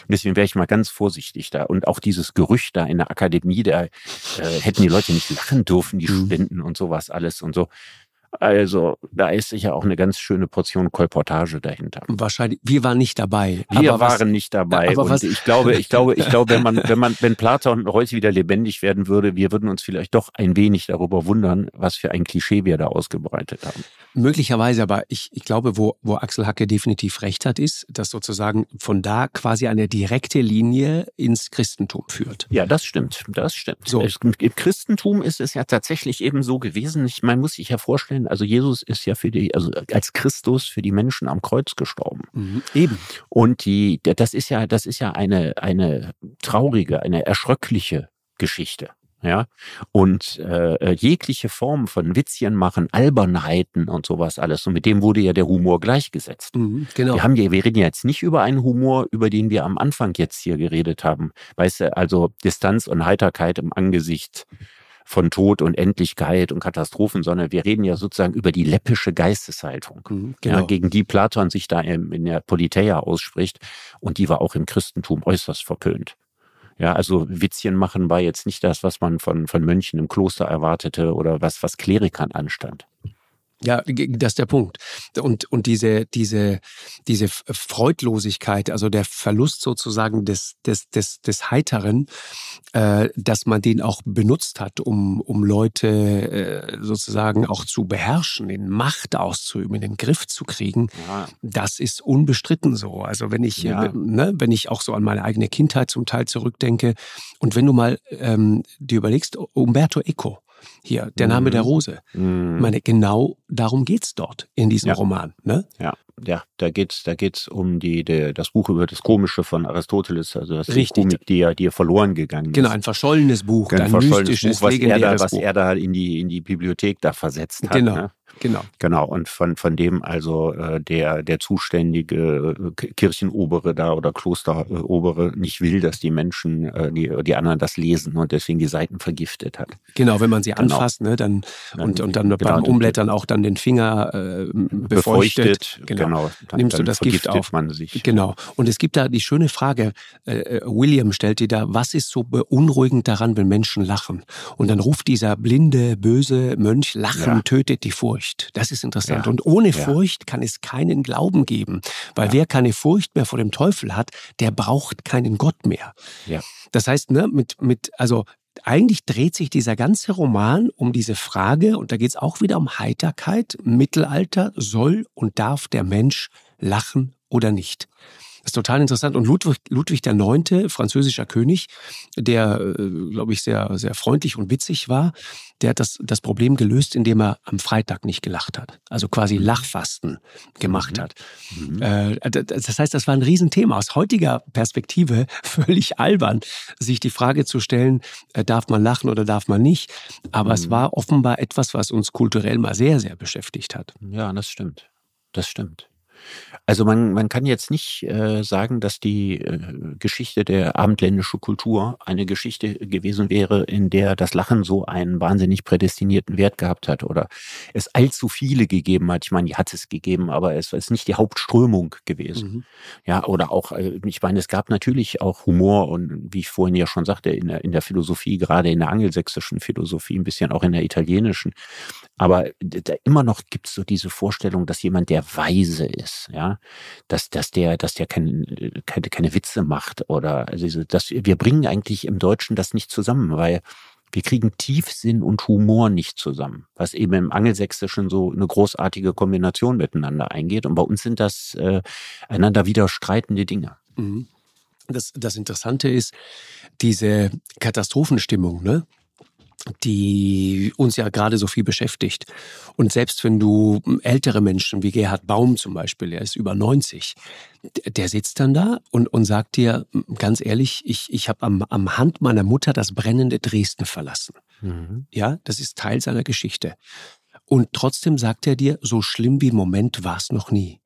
Deswegen wäre ich mal ganz vorsichtig da. Und auch dieses Gerücht da in der Akademie, da äh, hätten die Leute nicht lachen dürfen, die mhm. Studenten und sowas alles und so. Also da ist sicher auch eine ganz schöne Portion Kolportage dahinter. Wahrscheinlich. Wir waren nicht dabei. Wir waren nicht dabei. Aber und ich glaube, ich glaube, ich glaube, wenn man, wenn man, wenn Platon heute wieder lebendig werden würde, wir würden uns vielleicht doch ein wenig darüber wundern, was für ein Klischee wir da ausgebreitet haben. Möglicherweise, aber ich, ich glaube, wo, wo Axel Hacke definitiv recht hat, ist, dass sozusagen von da quasi eine direkte Linie ins Christentum führt. Ja, das stimmt. Das stimmt. So. Im Christentum ist es ja tatsächlich eben so gewesen. Ich, man muss sich ja vorstellen, also Jesus ist ja für die, also als Christus für die Menschen am Kreuz gestorben. Mhm, eben. Und die, das ist ja, das ist ja eine, eine traurige, eine erschröckliche Geschichte. Ja, und äh, jegliche Form von Witzchen machen, Albernheiten und sowas alles. Und mit dem wurde ja der Humor gleichgesetzt. Mhm, genau. Wir haben ja, wir reden ja jetzt nicht über einen Humor, über den wir am Anfang jetzt hier geredet haben. Weißt du, also Distanz und Heiterkeit im Angesicht von Tod und Endlichkeit und Katastrophen, sondern wir reden ja sozusagen über die läppische Geisteshaltung, mhm, genau. ja, gegen die Platon sich da in der Politeia ausspricht. Und die war auch im Christentum äußerst verpönt. Ja, also Witzchen machen war jetzt nicht das, was man von, von Mönchen im Kloster erwartete oder was, was Klerikern anstand. Ja, das ist der Punkt. Und, und diese, diese, diese Freudlosigkeit, also der Verlust sozusagen des, des, des, des Heiteren, äh, dass man den auch benutzt hat, um, um Leute äh, sozusagen auch zu beherrschen, in Macht auszuüben, in den Griff zu kriegen, ja. das ist unbestritten so. Also wenn ich, ja. äh, ne, wenn ich auch so an meine eigene Kindheit zum Teil zurückdenke und wenn du mal ähm, dir überlegst, Umberto Eco, hier, der Name der mhm. Rose. Mhm. Ich meine, genau darum geht's dort in diesem ja. Roman. Ne? Ja, ja, da geht's, da geht's um die, die, das Buch über das Komische von Aristoteles, also das Richtig. Komik, die ja, die ja verloren gegangen ist. Genau, ein verschollenes Buch, ein, ein verschollenes Buch, was er da, was Buch. er da in die, in die Bibliothek da versetzt hat. Genau. Ne? Genau. Genau. Und von, von dem also äh, der, der zuständige äh, Kirchenobere da oder Klosterobere nicht will, dass die Menschen, äh, die, die anderen das lesen und deswegen die Seiten vergiftet hat. Genau, wenn man sie genau. anfasst, ne, dann, dann und, und dann genau, beim Umblättern auch dann den Finger äh, befeuchtet. befeuchtet genau. genau. Dann, nimmst du das Gift auf. Man sich. Genau. Und es gibt da die schöne Frage, äh, äh, William stellt die da, was ist so beunruhigend daran, wenn Menschen lachen? Und dann ruft dieser blinde, böse Mönch, Lachen ja. tötet die Furcht. Furcht. Das ist interessant. Ja. Und ohne ja. Furcht kann es keinen Glauben geben. Weil ja. wer keine Furcht mehr vor dem Teufel hat, der braucht keinen Gott mehr. Ja. Das heißt, ne, mit, mit, also eigentlich dreht sich dieser ganze Roman um diese Frage, und da geht es auch wieder um Heiterkeit. Mittelalter soll und darf der Mensch lachen oder nicht? Das ist total interessant. Und Ludwig, Ludwig der Neunte, französischer König, der, äh, glaube ich, sehr, sehr freundlich und witzig war, der hat das, das Problem gelöst, indem er am Freitag nicht gelacht hat. Also quasi mhm. Lachfasten gemacht mhm. hat. Mhm. Äh, das heißt, das war ein Riesenthema. Aus heutiger Perspektive völlig albern, sich die Frage zu stellen, äh, darf man lachen oder darf man nicht. Aber mhm. es war offenbar etwas, was uns kulturell mal sehr, sehr beschäftigt hat. Ja, das stimmt. Das stimmt. Also man, man kann jetzt nicht äh, sagen, dass die äh, Geschichte der abendländischen Kultur eine Geschichte gewesen wäre, in der das Lachen so einen wahnsinnig prädestinierten Wert gehabt hat oder es allzu viele gegeben hat. Ich meine, die hat es gegeben, aber es ist nicht die Hauptströmung gewesen. Mhm. Ja, oder auch, äh, ich meine, es gab natürlich auch Humor und wie ich vorhin ja schon sagte, in der, in der Philosophie, gerade in der angelsächsischen Philosophie, ein bisschen auch in der italienischen. Aber da immer noch gibt es so diese Vorstellung, dass jemand, der weise ist, ja, dass, dass der, dass der kein, keine, keine Witze macht oder also das, wir bringen eigentlich im Deutschen das nicht zusammen, weil wir kriegen Tiefsinn und Humor nicht zusammen, was eben im Angelsächsischen so eine großartige Kombination miteinander eingeht. Und bei uns sind das äh, einander widerstreitende Dinge. Mhm. Das, das Interessante ist, diese Katastrophenstimmung, ne? Die uns ja gerade so viel beschäftigt. Und selbst wenn du ältere Menschen wie Gerhard Baum zum Beispiel, er ist über 90, der sitzt dann da und, und sagt dir ganz ehrlich, ich, ich habe am, am Hand meiner Mutter das brennende Dresden verlassen. Mhm. Ja, das ist Teil seiner Geschichte. Und trotzdem sagt er dir, so schlimm wie im Moment war es noch nie.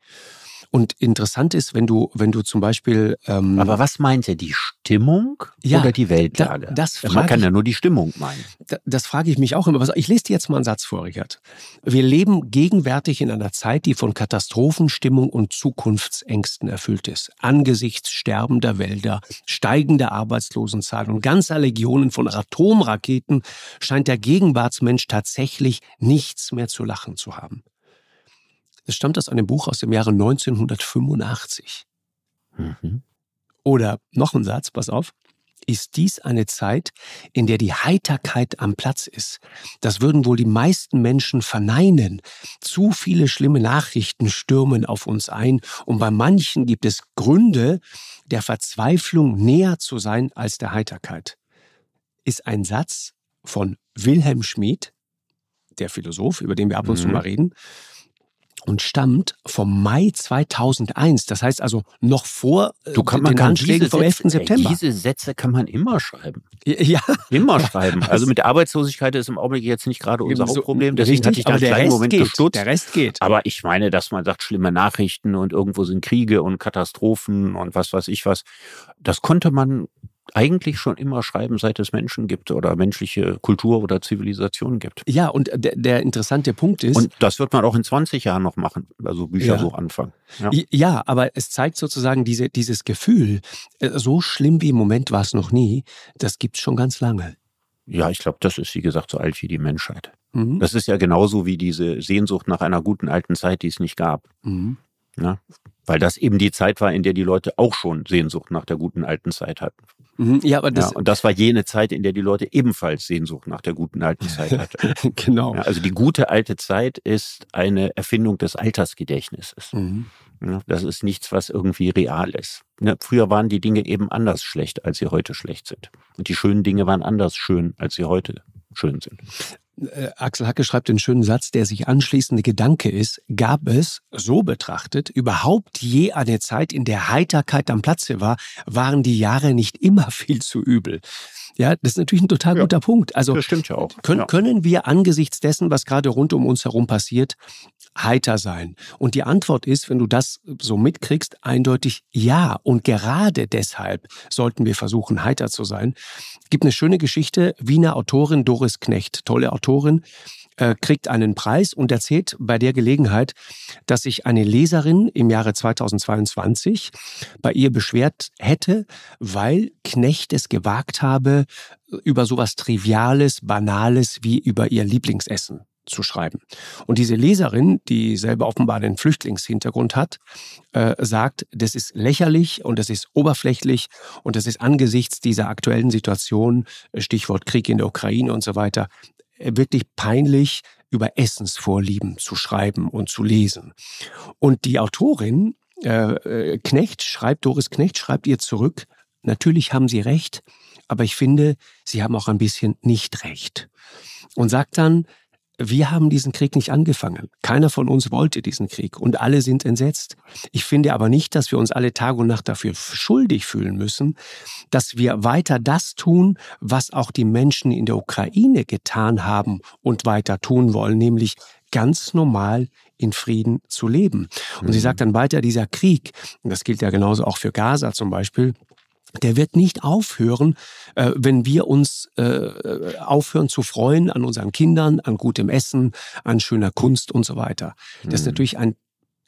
Und interessant ist, wenn du, wenn du zum Beispiel. Ähm, Aber was meint er? Die Stimmung ja, oder die Weltlage? Da, das Man kann ich, ja nur die Stimmung meinen. Da, das frage ich mich auch immer. Ich lese dir jetzt mal einen Satz vor, Richard. Wir leben gegenwärtig in einer Zeit, die von Katastrophenstimmung und Zukunftsängsten erfüllt ist. Angesichts sterbender Wälder, steigender Arbeitslosenzahlen und ganzer Legionen von Atomraketen scheint der Gegenwartsmensch tatsächlich nichts mehr zu lachen zu haben. Es stammt aus einem Buch aus dem Jahre 1985. Mhm. Oder noch ein Satz, pass auf. Ist dies eine Zeit, in der die Heiterkeit am Platz ist? Das würden wohl die meisten Menschen verneinen. Zu viele schlimme Nachrichten stürmen auf uns ein und bei manchen gibt es Gründe, der Verzweiflung näher zu sein als der Heiterkeit. Ist ein Satz von Wilhelm Schmid, der Philosoph, über den wir ab und zu mhm. mal reden, und stammt vom Mai 2001. Das heißt also noch vor äh, du kann, den Anschlägen vom 11. September. Diese Sätze kann man immer schreiben. Ja. Immer schreiben. Also mit der Arbeitslosigkeit ist im Augenblick jetzt nicht gerade unser Hauptproblem. Deswegen richtig, hatte ich da einen kleinen Moment geht, gestutzt. Der Rest geht. Aber ich meine, dass man sagt, schlimme Nachrichten und irgendwo sind Kriege und Katastrophen und was weiß ich was. Das konnte man eigentlich schon immer schreiben, seit es Menschen gibt oder menschliche Kultur oder Zivilisation gibt. Ja, und der, der interessante Punkt ist. Und das wird man auch in 20 Jahren noch machen, also Bücher ja. so anfangen. Ja. ja, aber es zeigt sozusagen diese, dieses Gefühl, äh, so schlimm wie im Moment war es noch nie, das gibt es schon ganz lange. Ja, ich glaube, das ist, wie gesagt, so alt wie die Menschheit. Mhm. Das ist ja genauso wie diese Sehnsucht nach einer guten alten Zeit, die es nicht gab. Mhm. Ja? Weil das eben die Zeit war, in der die Leute auch schon Sehnsucht nach der guten alten Zeit hatten. Mhm, ja, aber das, ja, und das war jene Zeit, in der die Leute ebenfalls Sehnsucht nach der guten alten Zeit hatten. genau. Ja, also die gute alte Zeit ist eine Erfindung des Altersgedächtnisses. Mhm. Ja, das ist nichts, was irgendwie real ist. Ne, früher waren die Dinge eben anders schlecht, als sie heute schlecht sind. Und die schönen Dinge waren anders schön, als sie heute schön sind. Äh, Axel Hacke schreibt den schönen Satz, der sich anschließende Gedanke ist, gab es, so betrachtet, überhaupt je eine Zeit, in der Heiterkeit am Platze war, waren die Jahre nicht immer viel zu übel. Ja, das ist natürlich ein total ja, guter Punkt. Also das stimmt ja auch. Können, ja. können wir angesichts dessen, was gerade rund um uns herum passiert, heiter sein? Und die Antwort ist, wenn du das so mitkriegst, eindeutig ja. Und gerade deshalb sollten wir versuchen, heiter zu sein. Es gibt eine schöne Geschichte, Wiener Autorin Doris Knecht, tolle Autorin, äh, kriegt einen Preis und erzählt bei der Gelegenheit, dass sich eine Leserin im Jahre 2022 bei ihr beschwert hätte, weil Knecht es gewagt habe, über sowas Triviales, Banales wie über ihr Lieblingsessen zu schreiben. Und diese Leserin, die selber offenbar einen Flüchtlingshintergrund hat, äh, sagt, das ist lächerlich und das ist oberflächlich und das ist angesichts dieser aktuellen Situation, Stichwort Krieg in der Ukraine und so weiter, wirklich peinlich, über Essensvorlieben zu schreiben und zu lesen. Und die Autorin äh, äh, Knecht schreibt, Doris Knecht schreibt ihr zurück, natürlich haben Sie recht, aber ich finde, Sie haben auch ein bisschen nicht recht. Und sagt dann, wir haben diesen Krieg nicht angefangen. Keiner von uns wollte diesen Krieg und alle sind entsetzt. Ich finde aber nicht, dass wir uns alle Tag und Nacht dafür schuldig fühlen müssen, dass wir weiter das tun, was auch die Menschen in der Ukraine getan haben und weiter tun wollen, nämlich ganz normal in Frieden zu leben. Und mhm. sie sagt dann weiter, dieser Krieg, das gilt ja genauso auch für Gaza zum Beispiel, der wird nicht aufhören, äh, wenn wir uns äh, aufhören zu freuen an unseren Kindern, an gutem Essen, an schöner Kunst und so weiter. Das ist mhm. natürlich ein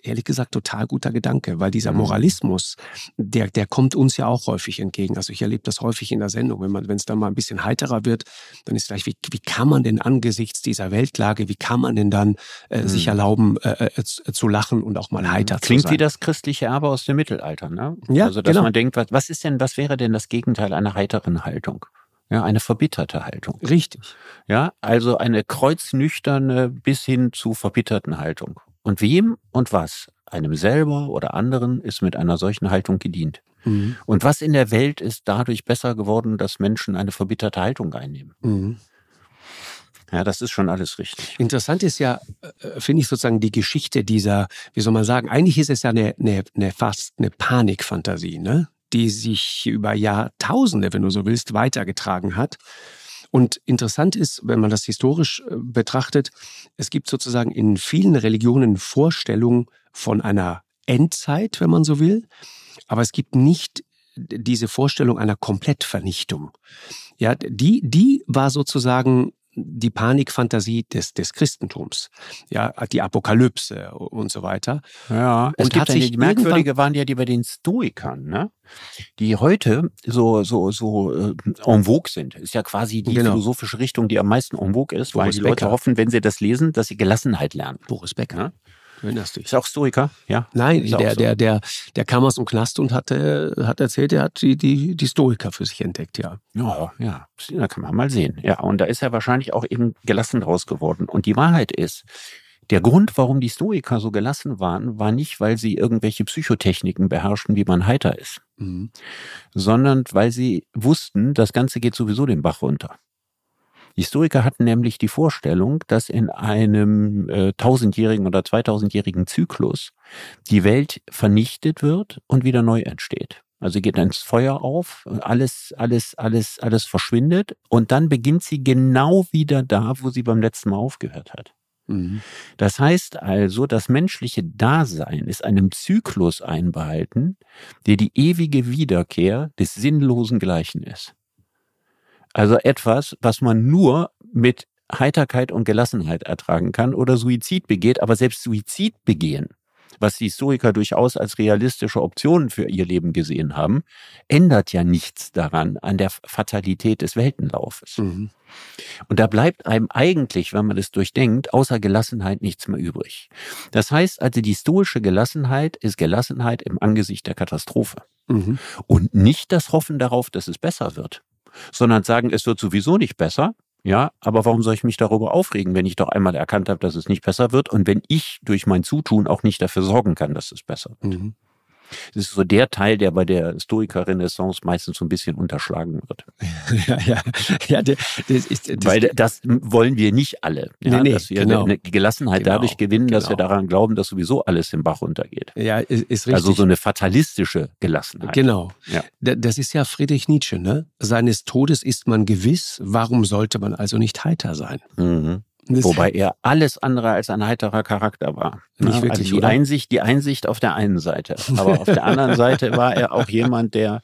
ehrlich gesagt total guter Gedanke, weil dieser mhm. Moralismus, der, der kommt uns ja auch häufig entgegen. Also ich erlebe das häufig in der Sendung, wenn man, wenn es dann mal ein bisschen heiterer wird, dann ist gleich, wie, wie kann man denn angesichts dieser Weltlage, wie kann man denn dann äh, mhm. sich erlauben, äh, äh, zu lachen und auch mal mhm. heiter Klingt zu sein? Klingt wie das christliche Erbe aus dem Mittelalter, ne? Ja, also dass genau. man denkt, was, was ist denn, was wäre denn das Gegenteil einer heiteren Haltung? Ja, eine verbitterte Haltung. Richtig. Ja, also eine kreuznüchterne bis hin zu verbitterten Haltung. Und wem und was, einem selber oder anderen, ist mit einer solchen Haltung gedient. Mhm. Und was in der Welt ist dadurch besser geworden, dass Menschen eine verbitterte Haltung einnehmen. Mhm. Ja, das ist schon alles richtig. Interessant ist ja, äh, finde ich sozusagen die Geschichte dieser, wie soll man sagen, eigentlich ist es ja eine, eine, eine fast eine Panikfantasie, ne? die sich über Jahrtausende, wenn du so willst, weitergetragen hat. Und interessant ist, wenn man das historisch äh, betrachtet, es gibt sozusagen in vielen Religionen Vorstellungen von einer Endzeit, wenn man so will, aber es gibt nicht diese Vorstellung einer Komplettvernichtung. Ja, die, die war sozusagen die Panikfantasie des, des Christentums, ja, die Apokalypse und so weiter. Ja, es und gibt hat sich die merkwürdige waren ja die bei den Stoikern, ne? die heute so so so äh, en vogue sind. Ist ja quasi die genau. philosophische Richtung, die am meisten en vogue ist, Boris weil die Becker. Leute hoffen, wenn sie das lesen, dass sie Gelassenheit lernen. Boris Becker. Erinnerst dich. Ist auch Stoiker, ja? Nein, der, so. der, der, der kam aus dem Knast und hat, hat erzählt, er hat die, die, die Stoiker für sich entdeckt, ja. Ja, ja, da kann man mal sehen. Ja, und da ist er wahrscheinlich auch eben gelassen draus geworden. Und die Wahrheit ist, der Grund, warum die Stoiker so gelassen waren, war nicht, weil sie irgendwelche Psychotechniken beherrschten, wie man heiter ist, mhm. sondern weil sie wussten, das Ganze geht sowieso den Bach runter. Historiker hatten nämlich die Vorstellung, dass in einem äh, tausendjährigen oder zweitausendjährigen Zyklus die Welt vernichtet wird und wieder neu entsteht. Also geht ins Feuer auf, alles, alles, alles, alles verschwindet und dann beginnt sie genau wieder da, wo sie beim letzten Mal aufgehört hat. Mhm. Das heißt also, das menschliche Dasein ist einem Zyklus einbehalten, der die ewige Wiederkehr des sinnlosen Gleichen ist. Also etwas, was man nur mit Heiterkeit und Gelassenheit ertragen kann oder Suizid begeht, aber selbst Suizid begehen, was die Historiker durchaus als realistische Optionen für ihr Leben gesehen haben, ändert ja nichts daran an der Fatalität des Weltenlaufes. Mhm. Und da bleibt einem eigentlich, wenn man es durchdenkt, außer Gelassenheit nichts mehr übrig. Das heißt also, die stoische Gelassenheit ist Gelassenheit im Angesicht der Katastrophe. Mhm. Und nicht das Hoffen darauf, dass es besser wird sondern sagen, es wird sowieso nicht besser. Ja, aber warum soll ich mich darüber aufregen, wenn ich doch einmal erkannt habe, dass es nicht besser wird und wenn ich durch mein Zutun auch nicht dafür sorgen kann, dass es besser wird? Mhm. Das ist so der Teil, der bei der Stoiker-Renaissance meistens so ein bisschen unterschlagen wird. ja, ja, ja das ist, das Weil das wollen wir nicht alle. Ja, nee, nee, dass wir genau. eine Gelassenheit genau, dadurch gewinnen, genau. dass wir genau. daran glauben, dass sowieso alles im Bach runtergeht. Ja, ist, ist richtig. Also so eine fatalistische Gelassenheit. Genau. Ja. Das ist ja Friedrich Nietzsche, ne? Seines Todes ist man gewiss, warum sollte man also nicht heiter sein? Mhm. Wobei er alles andere als ein heiterer Charakter war. Nicht wirklich, also die Einsicht, die Einsicht auf der einen Seite. Aber auf der anderen Seite war er auch jemand, der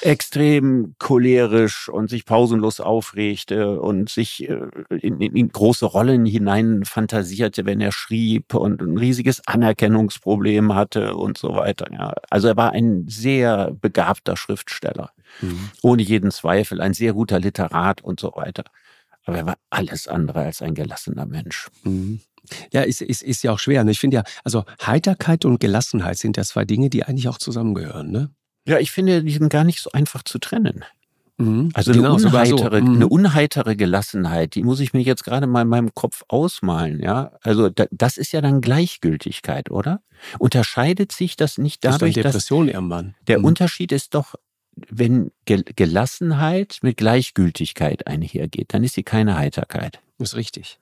extrem cholerisch und sich pausenlos aufregte und sich äh, in, in, große Rollen hinein fantasierte, wenn er schrieb und ein riesiges Anerkennungsproblem hatte und so weiter. Ja. Also er war ein sehr begabter Schriftsteller, mhm. ohne jeden Zweifel, ein sehr guter Literat und so weiter. Aber er war alles andere als ein gelassener Mensch. Mhm. Ja, ist, ist, ist ja auch schwer. Ne? Ich finde ja, also Heiterkeit und Gelassenheit sind ja zwei Dinge, die eigentlich auch zusammengehören, ne? Ja, ich finde, die sind gar nicht so einfach zu trennen. Mhm. Also eine, genau, unheitere, so. mhm. eine unheitere Gelassenheit, die muss ich mir jetzt gerade mal in meinem Kopf ausmalen, ja. Also da, das ist ja dann Gleichgültigkeit, oder? Unterscheidet sich das nicht dadurch, das Depression dass irgendwann. der mhm. Unterschied ist doch, wenn Gelassenheit mit Gleichgültigkeit einhergeht, dann ist sie keine Heiterkeit. Ist richtig.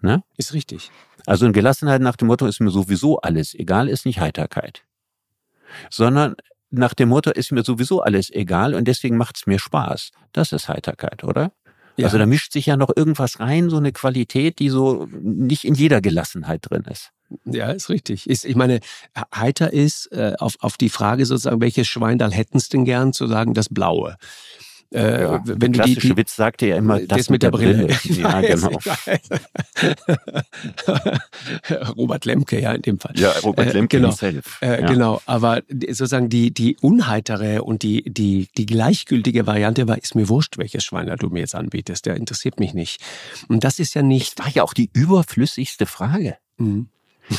Ne? Ist richtig. Also in Gelassenheit nach dem Motto ist mir sowieso alles egal, ist nicht Heiterkeit. Sondern nach dem Motto ist mir sowieso alles egal und deswegen macht es mir Spaß. Das ist Heiterkeit, oder? Ja. Also da mischt sich ja noch irgendwas rein, so eine Qualität, die so nicht in jeder Gelassenheit drin ist. Ja, ist richtig. Ist, ich meine, heiter ist äh, auf, auf die Frage sozusagen, welches Schweindal hätten es denn gern, zu sagen, das Blaue. Äh, ja, wenn der klassische die, die, Witz sagte ja immer, das, das mit, der, der Brille. Brille. Ja, genau. Robert Lemke, ja, in dem Fall. Ja, Robert äh, Lemke äh, genau, himself. Äh, ja. Genau, aber sozusagen die, die unheitere und die, die, die gleichgültige Variante war, ist mir wurscht, welches Schweiner du mir jetzt anbietest, der interessiert mich nicht. Und das ist ja nicht... Das war ja auch die überflüssigste Frage. Mhm.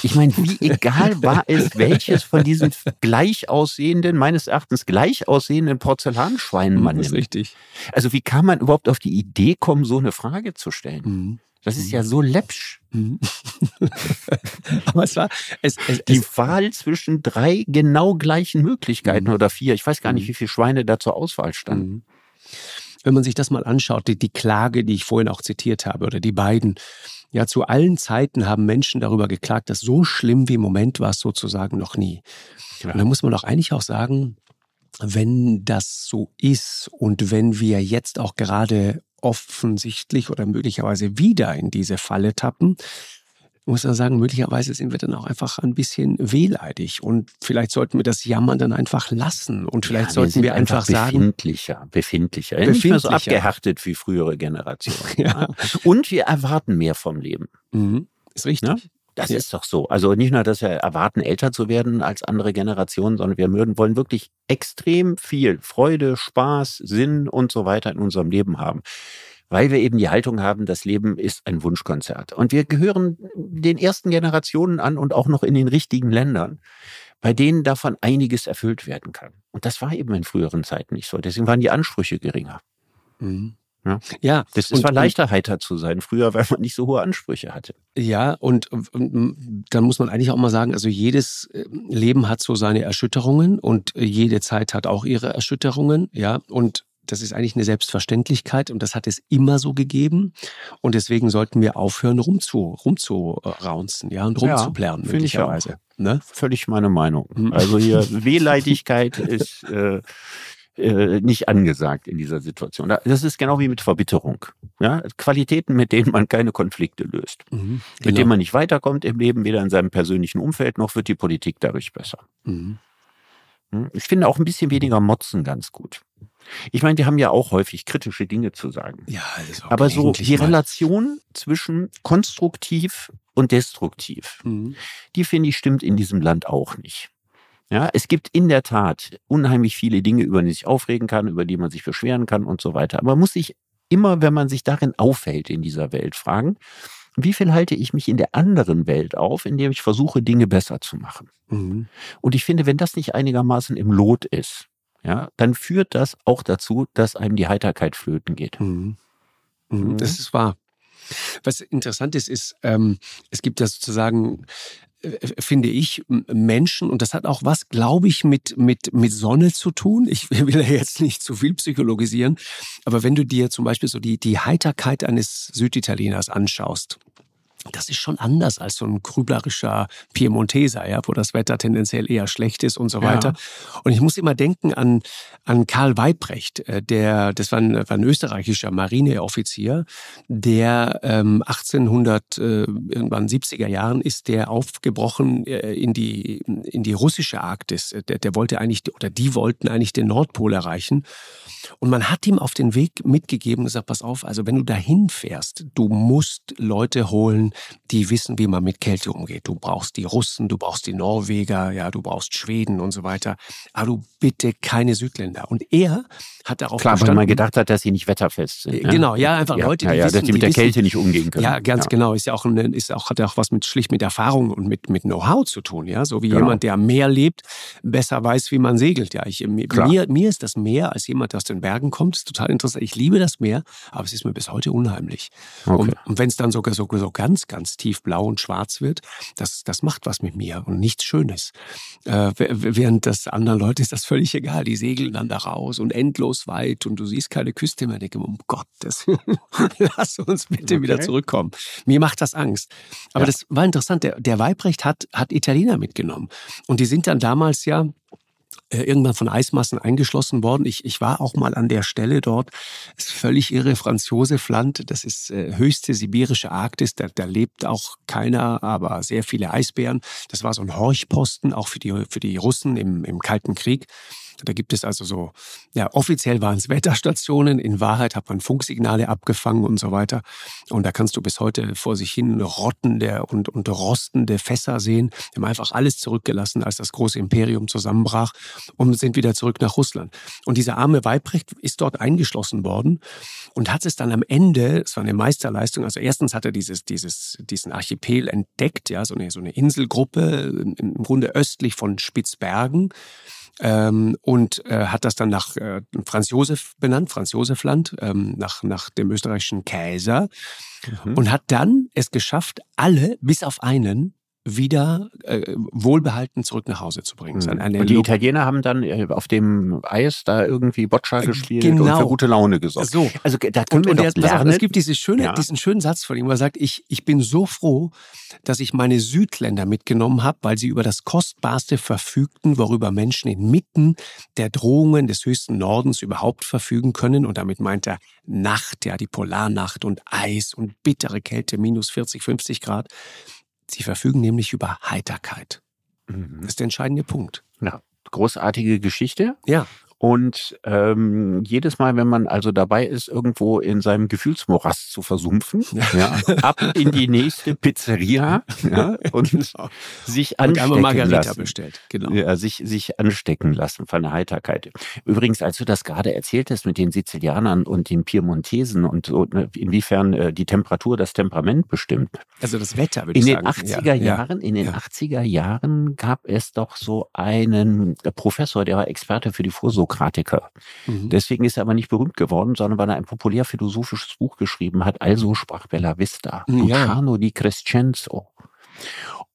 Ich meine, wie egal war es, welches von diesen gleich aussehenden, meines Erachtens gleich aussehenden Porzellanschweinen man nimmt. Das ist richtig. Also wie kann man überhaupt auf die Idee kommen, so eine Frage zu stellen? Mhm. Das ist ja so läppsch. Mhm. Aber es war es, es, die Wahl zwischen drei genau gleichen Möglichkeiten mhm. oder vier. Ich weiß gar nicht, mhm. wie viele Schweine da zur Auswahl standen. Mhm. Wenn man sich das mal anschaut, die, die Klage, die ich vorhin auch zitiert habe, oder die beiden, ja, zu allen Zeiten haben Menschen darüber geklagt, dass so schlimm wie im Moment war es sozusagen noch nie. Ja. Und da muss man doch eigentlich auch sagen, wenn das so ist und wenn wir jetzt auch gerade offensichtlich oder möglicherweise wieder in diese Falle tappen, muss man sagen, möglicherweise sind wir dann auch einfach ein bisschen wehleidig und vielleicht sollten wir das Jammern dann einfach lassen und vielleicht ja, sollten wir einfach, einfach befindlicher, sagen. Befindlicher, befindlicher. Nicht mehr so abgehärtet wie frühere Generationen. ja. Und wir erwarten mehr vom Leben. Mhm. Ist richtig. Ja? Das ja. ist doch so. Also nicht nur, dass wir erwarten, älter zu werden als andere Generationen, sondern wir wollen wirklich extrem viel Freude, Spaß, Sinn und so weiter in unserem Leben haben weil wir eben die Haltung haben, das Leben ist ein Wunschkonzert. Und wir gehören den ersten Generationen an und auch noch in den richtigen Ländern, bei denen davon einiges erfüllt werden kann. Und das war eben in früheren Zeiten nicht so. Deswegen waren die Ansprüche geringer. Mhm. Ja, ja das ist war leichter heiter zu sein früher, weil man nicht so hohe Ansprüche hatte. Ja, und, und dann muss man eigentlich auch mal sagen, also jedes äh, Leben hat so seine Erschütterungen und jede Zeit hat auch ihre Erschütterungen, ja, und das ist eigentlich eine Selbstverständlichkeit und das hat es immer so gegeben. Und deswegen sollten wir aufhören, rumzu, rumzuraunzen, ja, und rumzuplärren, ja, möglicherweise. Ne? Völlig meine Meinung. Mhm. Also hier Wehleidigkeit ist äh, äh, nicht angesagt in dieser Situation. Das ist genau wie mit Verbitterung. Ja? Qualitäten, mit denen man keine Konflikte löst. Mhm, genau. Mit denen man nicht weiterkommt im Leben, weder in seinem persönlichen Umfeld, noch wird die Politik dadurch besser. Mhm. Hm? Ich finde auch ein bisschen weniger Motzen ganz gut. Ich meine, die haben ja auch häufig kritische Dinge zu sagen. Ja, das auch aber so die mal. Relation zwischen konstruktiv und destruktiv, mhm. die finde ich stimmt in diesem Land auch nicht. Ja, es gibt in der Tat unheimlich viele Dinge, über die sich aufregen kann, über die man sich beschweren kann und so weiter. Aber man muss sich immer, wenn man sich darin aufhält in dieser Welt, fragen, wie viel halte ich mich in der anderen Welt auf, indem ich versuche, Dinge besser zu machen? Mhm. Und ich finde, wenn das nicht einigermaßen im Lot ist, ja, dann führt das auch dazu, dass einem die Heiterkeit flöten geht. Mhm. Mhm. Das ist wahr. Was interessant ist, ist, ähm, es gibt ja sozusagen äh, finde ich, Menschen, und das hat auch was, glaube ich, mit, mit, mit Sonne zu tun. Ich will ja jetzt nicht zu viel psychologisieren, aber wenn du dir zum Beispiel so die, die Heiterkeit eines Süditalieners anschaust, das ist schon anders als so ein grüblerischer Piemonteser, ja, wo das Wetter tendenziell eher schlecht ist und so weiter. Ja. Und ich muss immer denken an, an Karl Weibrecht, äh, der, das war ein, war ein österreichischer Marineoffizier, der ähm, 1800, äh, irgendwann 70er Jahren ist der aufgebrochen äh, in die, in die russische Arktis. Der, der wollte eigentlich, oder die wollten eigentlich den Nordpol erreichen. Und man hat ihm auf den Weg mitgegeben und gesagt, pass auf, also wenn du dahin fährst, du musst Leute holen, die wissen, wie man mit Kälte umgeht. Du brauchst die Russen, du brauchst die Norweger, ja, du brauchst Schweden und so weiter. Aber du bitte keine Südländer. Und er hat darauf Klar, weil man gedacht hat, dass sie nicht wetterfest sind. Ne? Genau, ja, einfach ja, Leute, die ja, wissen, dass die mit der Kälte nicht umgehen können. Ja, ganz genau. Ist ja auch, ist auch, hat ja auch was mit schlicht mit Erfahrung und mit, mit Know-how zu tun. Ja, so wie genau. jemand, der am Meer lebt, besser weiß, wie man segelt. Ja, ich, mir, mir ist das Meer als jemand, der aus den Bergen kommt, ist total interessant. Ich liebe das Meer, aber es ist mir bis heute unheimlich. Okay. Und, und wenn es dann sogar so, so ganz ganz, ganz tief blau und schwarz wird, das, das macht was mit mir und nichts Schönes. Äh, während das anderen Leute ist das völlig egal. Die segeln dann da raus und endlos weit und du siehst keine Küste mehr. Ich denke, um Gottes, lass uns bitte okay. wieder zurückkommen. Mir macht das Angst. Aber ja. das war interessant. Der, der Weibrecht hat, hat Italiener mitgenommen. Und die sind dann damals ja irgendwann von Eismassen eingeschlossen worden. Ich, ich war auch mal an der Stelle dort. Ist völlig irre. Franz Josef Land, das ist äh, höchste sibirische Arktis. Da, da lebt auch keiner, aber sehr viele Eisbären. Das war so ein Horchposten, auch für die, für die Russen im, im Kalten Krieg. Da gibt es also so, ja, offiziell waren es Wetterstationen, in Wahrheit hat man Funksignale abgefangen und so weiter. Und da kannst du bis heute vor sich hin rottende und, und rostende Fässer sehen. Wir haben einfach alles zurückgelassen, als das große Imperium zusammenbrach und sind wieder zurück nach Russland. Und dieser arme Weibrecht ist dort eingeschlossen worden und hat es dann am Ende, es war eine Meisterleistung, also erstens hat er dieses, dieses, diesen Archipel entdeckt, ja, so eine, so eine Inselgruppe, im Grunde östlich von Spitzbergen ähm, und äh, hat das dann nach äh, Franz Josef benannt, Franz Josef Land, ähm, nach, nach dem österreichischen Kaiser mhm. und hat dann es geschafft, alle bis auf einen wieder äh, wohlbehalten zurück nach Hause zu bringen. Mhm. und die Italiener haben dann äh, auf dem Eis da irgendwie Boccia äh, gespielt genau. und für gute Laune gesorgt. So. Also da können und, wir und doch lernen. Auf, es gibt diese schöne, ja. diesen schönen Satz von ihm, wo er sagt, ich, ich bin so froh, dass ich meine Südländer mitgenommen habe, weil sie über das Kostbarste verfügten, worüber Menschen inmitten der Drohungen des höchsten Nordens überhaupt verfügen können. Und damit meint er Nacht, ja, die Polarnacht und Eis und bittere Kälte, minus 40, 50 Grad. Sie verfügen nämlich über Heiterkeit. Mhm. Das ist der entscheidende Punkt. Ja, großartige Geschichte. Ja. Und ähm, jedes Mal, wenn man also dabei ist, irgendwo in seinem Gefühlsmorast zu versumpfen, ja, ab in die nächste Pizzeria ja, und genau. sich anstecken und Margarita lassen. bestellt. Genau. Ja, sich, sich anstecken lassen von der Heiterkeit. Übrigens, als du das gerade erzählt hast mit den Sizilianern und den Piemontesen und so, ne, inwiefern äh, die Temperatur das Temperament bestimmt. Also das Wetter, würde ich sagen. In den 80er Jahren, in den 80er Jahren gab es doch so einen Professor, der war Experte für die Vorsorge Sokratiker. Mhm. Deswegen ist er aber nicht berühmt geworden, sondern weil er ein populär philosophisches Buch geschrieben hat. Also sprach Bella Vista. Ja. Luciano di Crescenzo.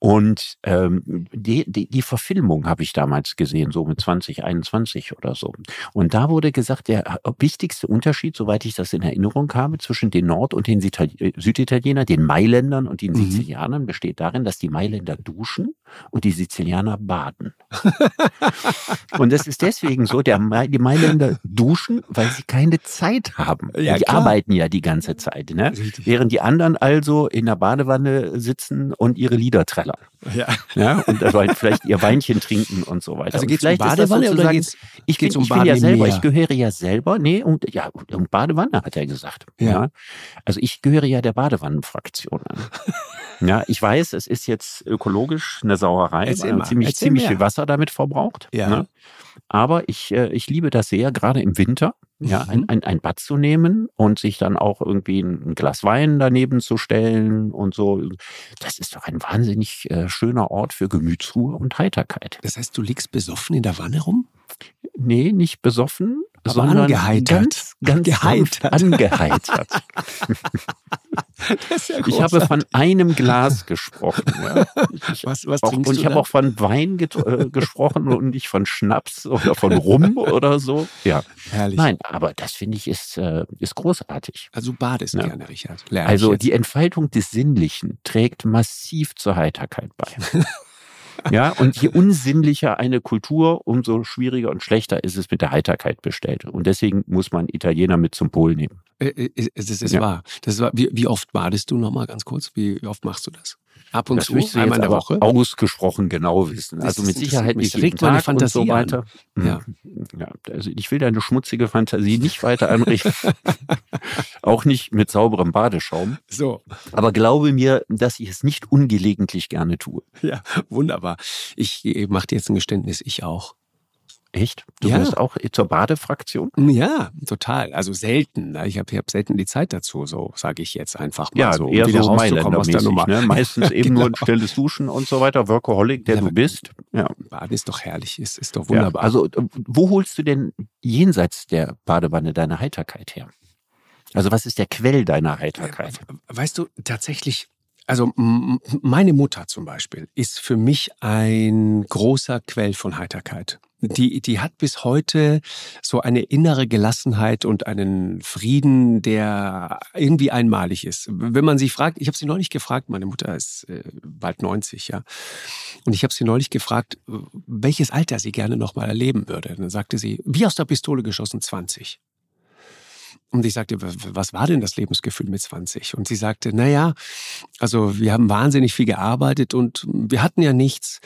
Und ähm, die, die, die Verfilmung habe ich damals gesehen, so mit 2021 oder so. Und da wurde gesagt, der wichtigste Unterschied, soweit ich das in Erinnerung habe, zwischen den Nord- und den äh, Süditalienern, den Mailändern und den mhm. Sizilianern besteht darin, dass die Mailänder duschen und die Sizilianer baden. und das ist deswegen so, der, die Mailänder duschen, weil sie keine Zeit haben. Ja, die klar. arbeiten ja die ganze Zeit. Ne? Während die anderen also in der Badewanne sitzen und ihre Lieder trällern. Ja. ja und vielleicht ihr Weinchen trinken und so weiter. Also geht es um Badewanne oder geht's, ich, geht's um ich bin ja selber, ich gehöre ja selber, nee, und ja, um Badewanne hat er gesagt. Ja. ja. Also ich gehöre ja der Badewannenfraktion an. ja, ich weiß, es ist jetzt ökologisch eine Sauerei, weil man ziemlich, ziemlich viel Wasser damit verbraucht. Ja. Ne? Aber ich, äh, ich liebe das sehr, gerade im Winter ja, ein, mhm. ein, ein Bad zu nehmen und sich dann auch irgendwie ein Glas Wein daneben zu stellen und so. Das ist doch ein wahnsinnig äh, schöner Ort für Gemütsruhe und Heiterkeit. Das heißt, du liegst besoffen in der Wanne rum? Nee, nicht besoffen, aber angeheitert. Ganz, ganz geheitert. angeheitert. ja ich habe von einem Glas gesprochen. Ja. Ich, was, was auch, trinkst und ich habe auch von Wein äh, gesprochen und nicht von Schnaps oder von Rum oder so. Ja. Herrlich. Nein, aber das finde ich ist, äh, ist großartig. Also badest ja. gerne, Richard. Lern also die Entfaltung des Sinnlichen trägt massiv zur Heiterkeit bei. Ja, und je unsinnlicher eine Kultur, umso schwieriger und schlechter ist es mit der Heiterkeit bestellt. Und deswegen muss man Italiener mit zum Pol nehmen. Das ist ja. wahr. Das ist wahr. Wie, wie oft badest du nochmal ganz kurz? Wie oft machst du das? Ab und das zu, einmal in der Woche? Ausgesprochen genau wissen. Das also mit Sicherheit nicht jeden Tag und so weiter. An. Ja. ja. Also ich will deine schmutzige Fantasie nicht weiter anrichten. Auch nicht mit sauberem Badeschaum. So. Aber glaube mir, dass ich es nicht ungelegentlich gerne tue. Ja, wunderbar. Ich mache dir jetzt ein Geständnis, ich auch. Echt? Du ja. gehörst auch zur Badefraktion? Ja, total. Also selten. Ne? Ich habe hab selten die Zeit dazu, so sage ich jetzt einfach mal ja, so. Eher wieder so rauszukommen aus der Nummer. Ne? Meistens eben genau. nur ein stilles Duschen und so weiter. Workaholic, der ja, du bist. Ja. Baden ist doch herrlich, ist, ist doch wunderbar. Ja, also wo holst du denn jenseits der Badewanne deine Heiterkeit her? Also was ist der Quell deiner Heiterkeit? Weißt du, tatsächlich also meine Mutter zum Beispiel ist für mich ein großer Quell von Heiterkeit. Die, die hat bis heute so eine innere Gelassenheit und einen Frieden, der irgendwie einmalig ist. Wenn man sie fragt, ich habe sie neulich gefragt, meine Mutter ist äh, bald 90, ja, und ich habe sie neulich gefragt, welches Alter sie gerne noch mal erleben würde. dann sagte sie, wie aus der Pistole geschossen, 20. Und ich sagte, was war denn das Lebensgefühl mit 20? Und sie sagte, na ja, also wir haben wahnsinnig viel gearbeitet und wir hatten ja nichts,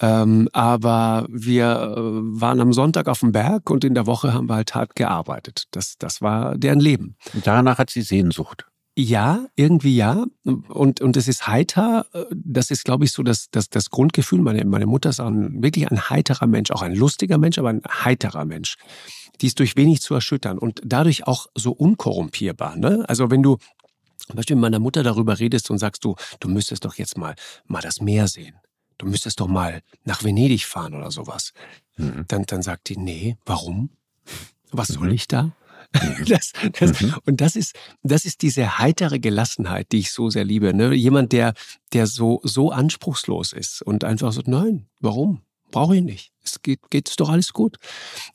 ähm, aber wir äh, waren am Sonntag auf dem Berg und in der Woche haben wir halt hart gearbeitet. Das, das war deren Leben. Und danach hat sie Sehnsucht. Ja, irgendwie ja. Und, und es ist heiter. Das ist, glaube ich, so das, das, das Grundgefühl. Meine, meine Mutter ist auch ein, wirklich ein heiterer Mensch, auch ein lustiger Mensch, aber ein heiterer Mensch die ist durch wenig zu erschüttern und dadurch auch so unkorrumpierbar. Ne? Also wenn du zum Beispiel mit meiner Mutter darüber redest und sagst du, du müsstest doch jetzt mal, mal das Meer sehen. Du müsstest doch mal nach Venedig fahren oder sowas. Mhm. Dann, dann sagt die, nee, warum? Was soll mhm. ich da? Das, das, mhm. Und das ist, das ist diese heitere Gelassenheit, die ich so sehr liebe. Ne? Jemand, der, der so, so anspruchslos ist und einfach so, nein, warum? Brauche ich nicht. Es geht, geht's doch alles gut.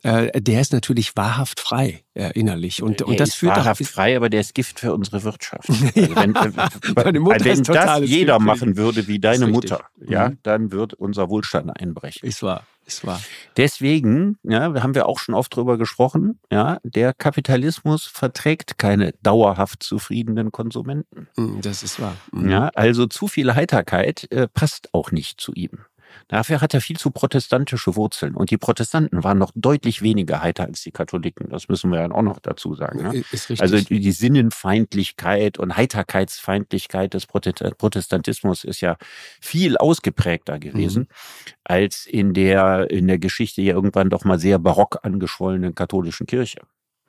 Äh, der ist natürlich wahrhaft frei äh, innerlich. Und, der und das führt wahrhaft frei, aber der ist Gift für unsere Wirtschaft. Also wenn, äh, wenn das jeder Gift machen würde wie deine Mutter, ja, mhm. dann wird unser Wohlstand einbrechen. Ist wahr. Ist wahr. Deswegen, ja, haben wir auch schon oft drüber gesprochen, ja, der Kapitalismus verträgt keine dauerhaft zufriedenen Konsumenten. Mhm, das ist wahr. Mhm. Ja, also zu viel Heiterkeit äh, passt auch nicht zu ihm. Dafür hat er viel zu protestantische Wurzeln. Und die Protestanten waren noch deutlich weniger heiter als die Katholiken. Das müssen wir ja auch noch dazu sagen. Ne? Also die Sinnenfeindlichkeit und Heiterkeitsfeindlichkeit des Protestantismus ist ja viel ausgeprägter gewesen mhm. als in der, in der Geschichte ja irgendwann doch mal sehr barock angeschwollenen katholischen Kirche.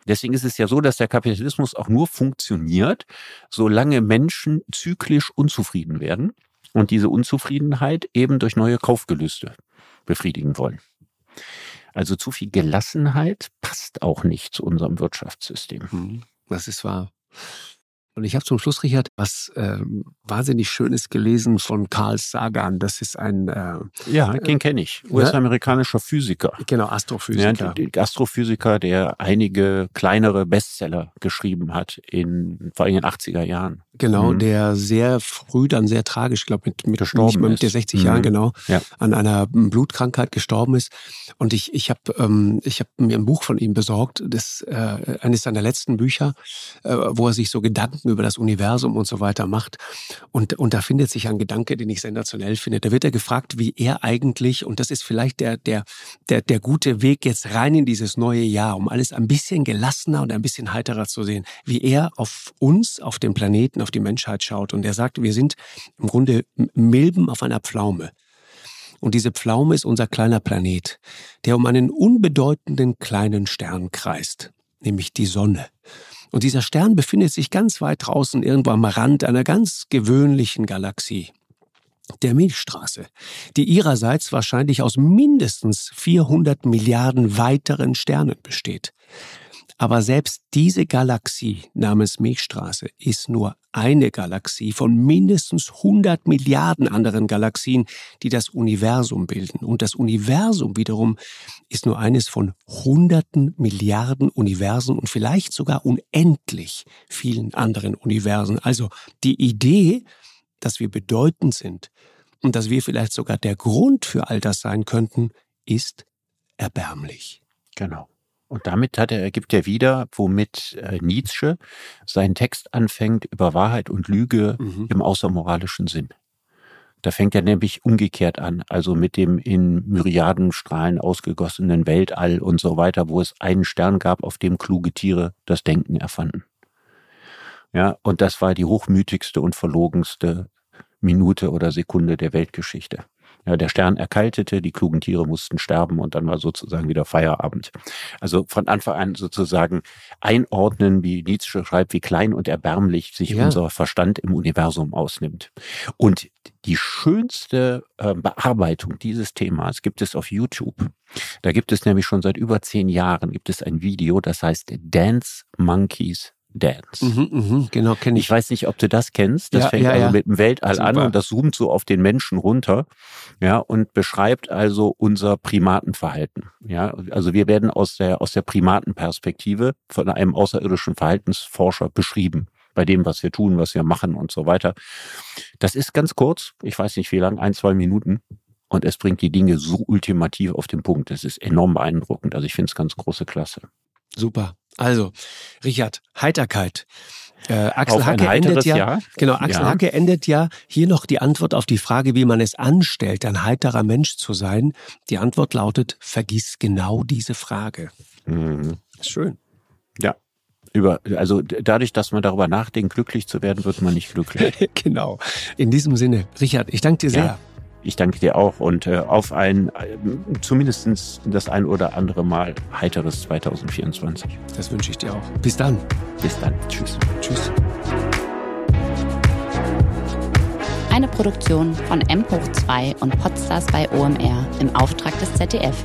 Deswegen ist es ja so, dass der Kapitalismus auch nur funktioniert, solange Menschen zyklisch unzufrieden werden und diese Unzufriedenheit eben durch neue Kaufgelüste befriedigen wollen. Also zu viel Gelassenheit passt auch nicht zu unserem Wirtschaftssystem. Mhm. Das ist wahr. Und ich habe zum Schluss, Richard, was äh, wahnsinnig Schönes gelesen von Carl Sagan. Das ist ein... Äh, ja, den kenne ich. US-amerikanischer Physiker. Genau, Astrophysiker. Ja, Astrophysiker, der einige kleinere Bestseller geschrieben hat, in, vor allem in den 80er Jahren. Genau, mhm. der sehr früh dann sehr tragisch, ich glaube mit, mit, gestorben mit der 60 mhm. Jahren genau, ja. an einer Blutkrankheit gestorben ist. Und ich, ich habe ähm, ich hab mir ein Buch von ihm besorgt, das äh, eines seiner letzten Bücher, äh, wo er sich so Gedanken über das Universum und so weiter macht. Und, und da findet sich ein Gedanke, den ich sensationell finde. Da wird er gefragt, wie er eigentlich, und das ist vielleicht der, der, der, der gute Weg jetzt rein in dieses neue Jahr, um alles ein bisschen gelassener und ein bisschen heiterer zu sehen, wie er auf uns, auf den Planeten, auf die Menschheit schaut. Und er sagt, wir sind im Grunde Milben auf einer Pflaume. Und diese Pflaume ist unser kleiner Planet, der um einen unbedeutenden kleinen Stern kreist, nämlich die Sonne. Und dieser Stern befindet sich ganz weit draußen irgendwo am Rand einer ganz gewöhnlichen Galaxie. Der Milchstraße, die ihrerseits wahrscheinlich aus mindestens 400 Milliarden weiteren Sternen besteht. Aber selbst diese Galaxie namens Milchstraße ist nur eine Galaxie von mindestens 100 Milliarden anderen Galaxien, die das Universum bilden. Und das Universum wiederum ist nur eines von hunderten Milliarden Universen und vielleicht sogar unendlich vielen anderen Universen. Also die Idee, dass wir bedeutend sind und dass wir vielleicht sogar der Grund für all das sein könnten, ist erbärmlich. Genau. Und damit hat er, ergibt er wieder, womit äh, Nietzsche seinen Text anfängt über Wahrheit und Lüge mhm. im außermoralischen Sinn. Da fängt er nämlich umgekehrt an, also mit dem in Myriadenstrahlen ausgegossenen Weltall und so weiter, wo es einen Stern gab, auf dem kluge Tiere das Denken erfanden. Ja, und das war die hochmütigste und verlogenste Minute oder Sekunde der Weltgeschichte. Ja, der Stern erkaltete, die klugen Tiere mussten sterben und dann war sozusagen wieder Feierabend. Also von Anfang an sozusagen einordnen, wie Nietzsche schreibt, wie klein und erbärmlich sich ja. unser Verstand im Universum ausnimmt. Und die schönste äh, Bearbeitung dieses Themas gibt es auf YouTube. Da gibt es nämlich schon seit über zehn Jahren gibt es ein Video, das heißt Dance Monkeys Dance. Mhm, mhm, genau, kenne ich. Ich weiß nicht, ob du das kennst. Das Ja, fängt ja, also ja. mit dem Weltall an Super. und das zoomt so auf den Menschen runter, ja, und beschreibt also unser Primatenverhalten. Ja, also wir werden aus der, aus der Primatenperspektive von einem außerirdischen Verhaltensforscher beschrieben. Bei dem, was wir tun, was wir machen und so weiter. Das ist ganz kurz. Ich weiß nicht wie lang, ein, zwei Minuten. Und es bringt die Dinge so ultimativ auf den Punkt. Das ist enorm beeindruckend. Also ich finde es ganz große Klasse. Super. Also, Richard, Heiterkeit. Äh, Axel Auf Hacke endet ja, Jahr. genau, Axel Ja. Hacke endet ja hier noch die Antwort auf die Frage, wie man es anstellt, ein heiterer Mensch zu sein. Die Antwort lautet, vergiss genau diese Frage. Mhm. Schön. Ja. Über, also dadurch, dass man darüber nachdenkt, glücklich zu werden, wird man nicht glücklich. genau. In diesem Sinne, Richard, ich danke dir sehr. Ja. Ich danke dir auch und äh, auf ein äh, zumindest das ein oder andere Mal heiteres 2024. Das wünsche ich dir auch. Bis dann. Bis dann. Tschüss. Tschüss. Eine Produktion von M hoch 2 und Podstars bei OMR im Auftrag des ZDF.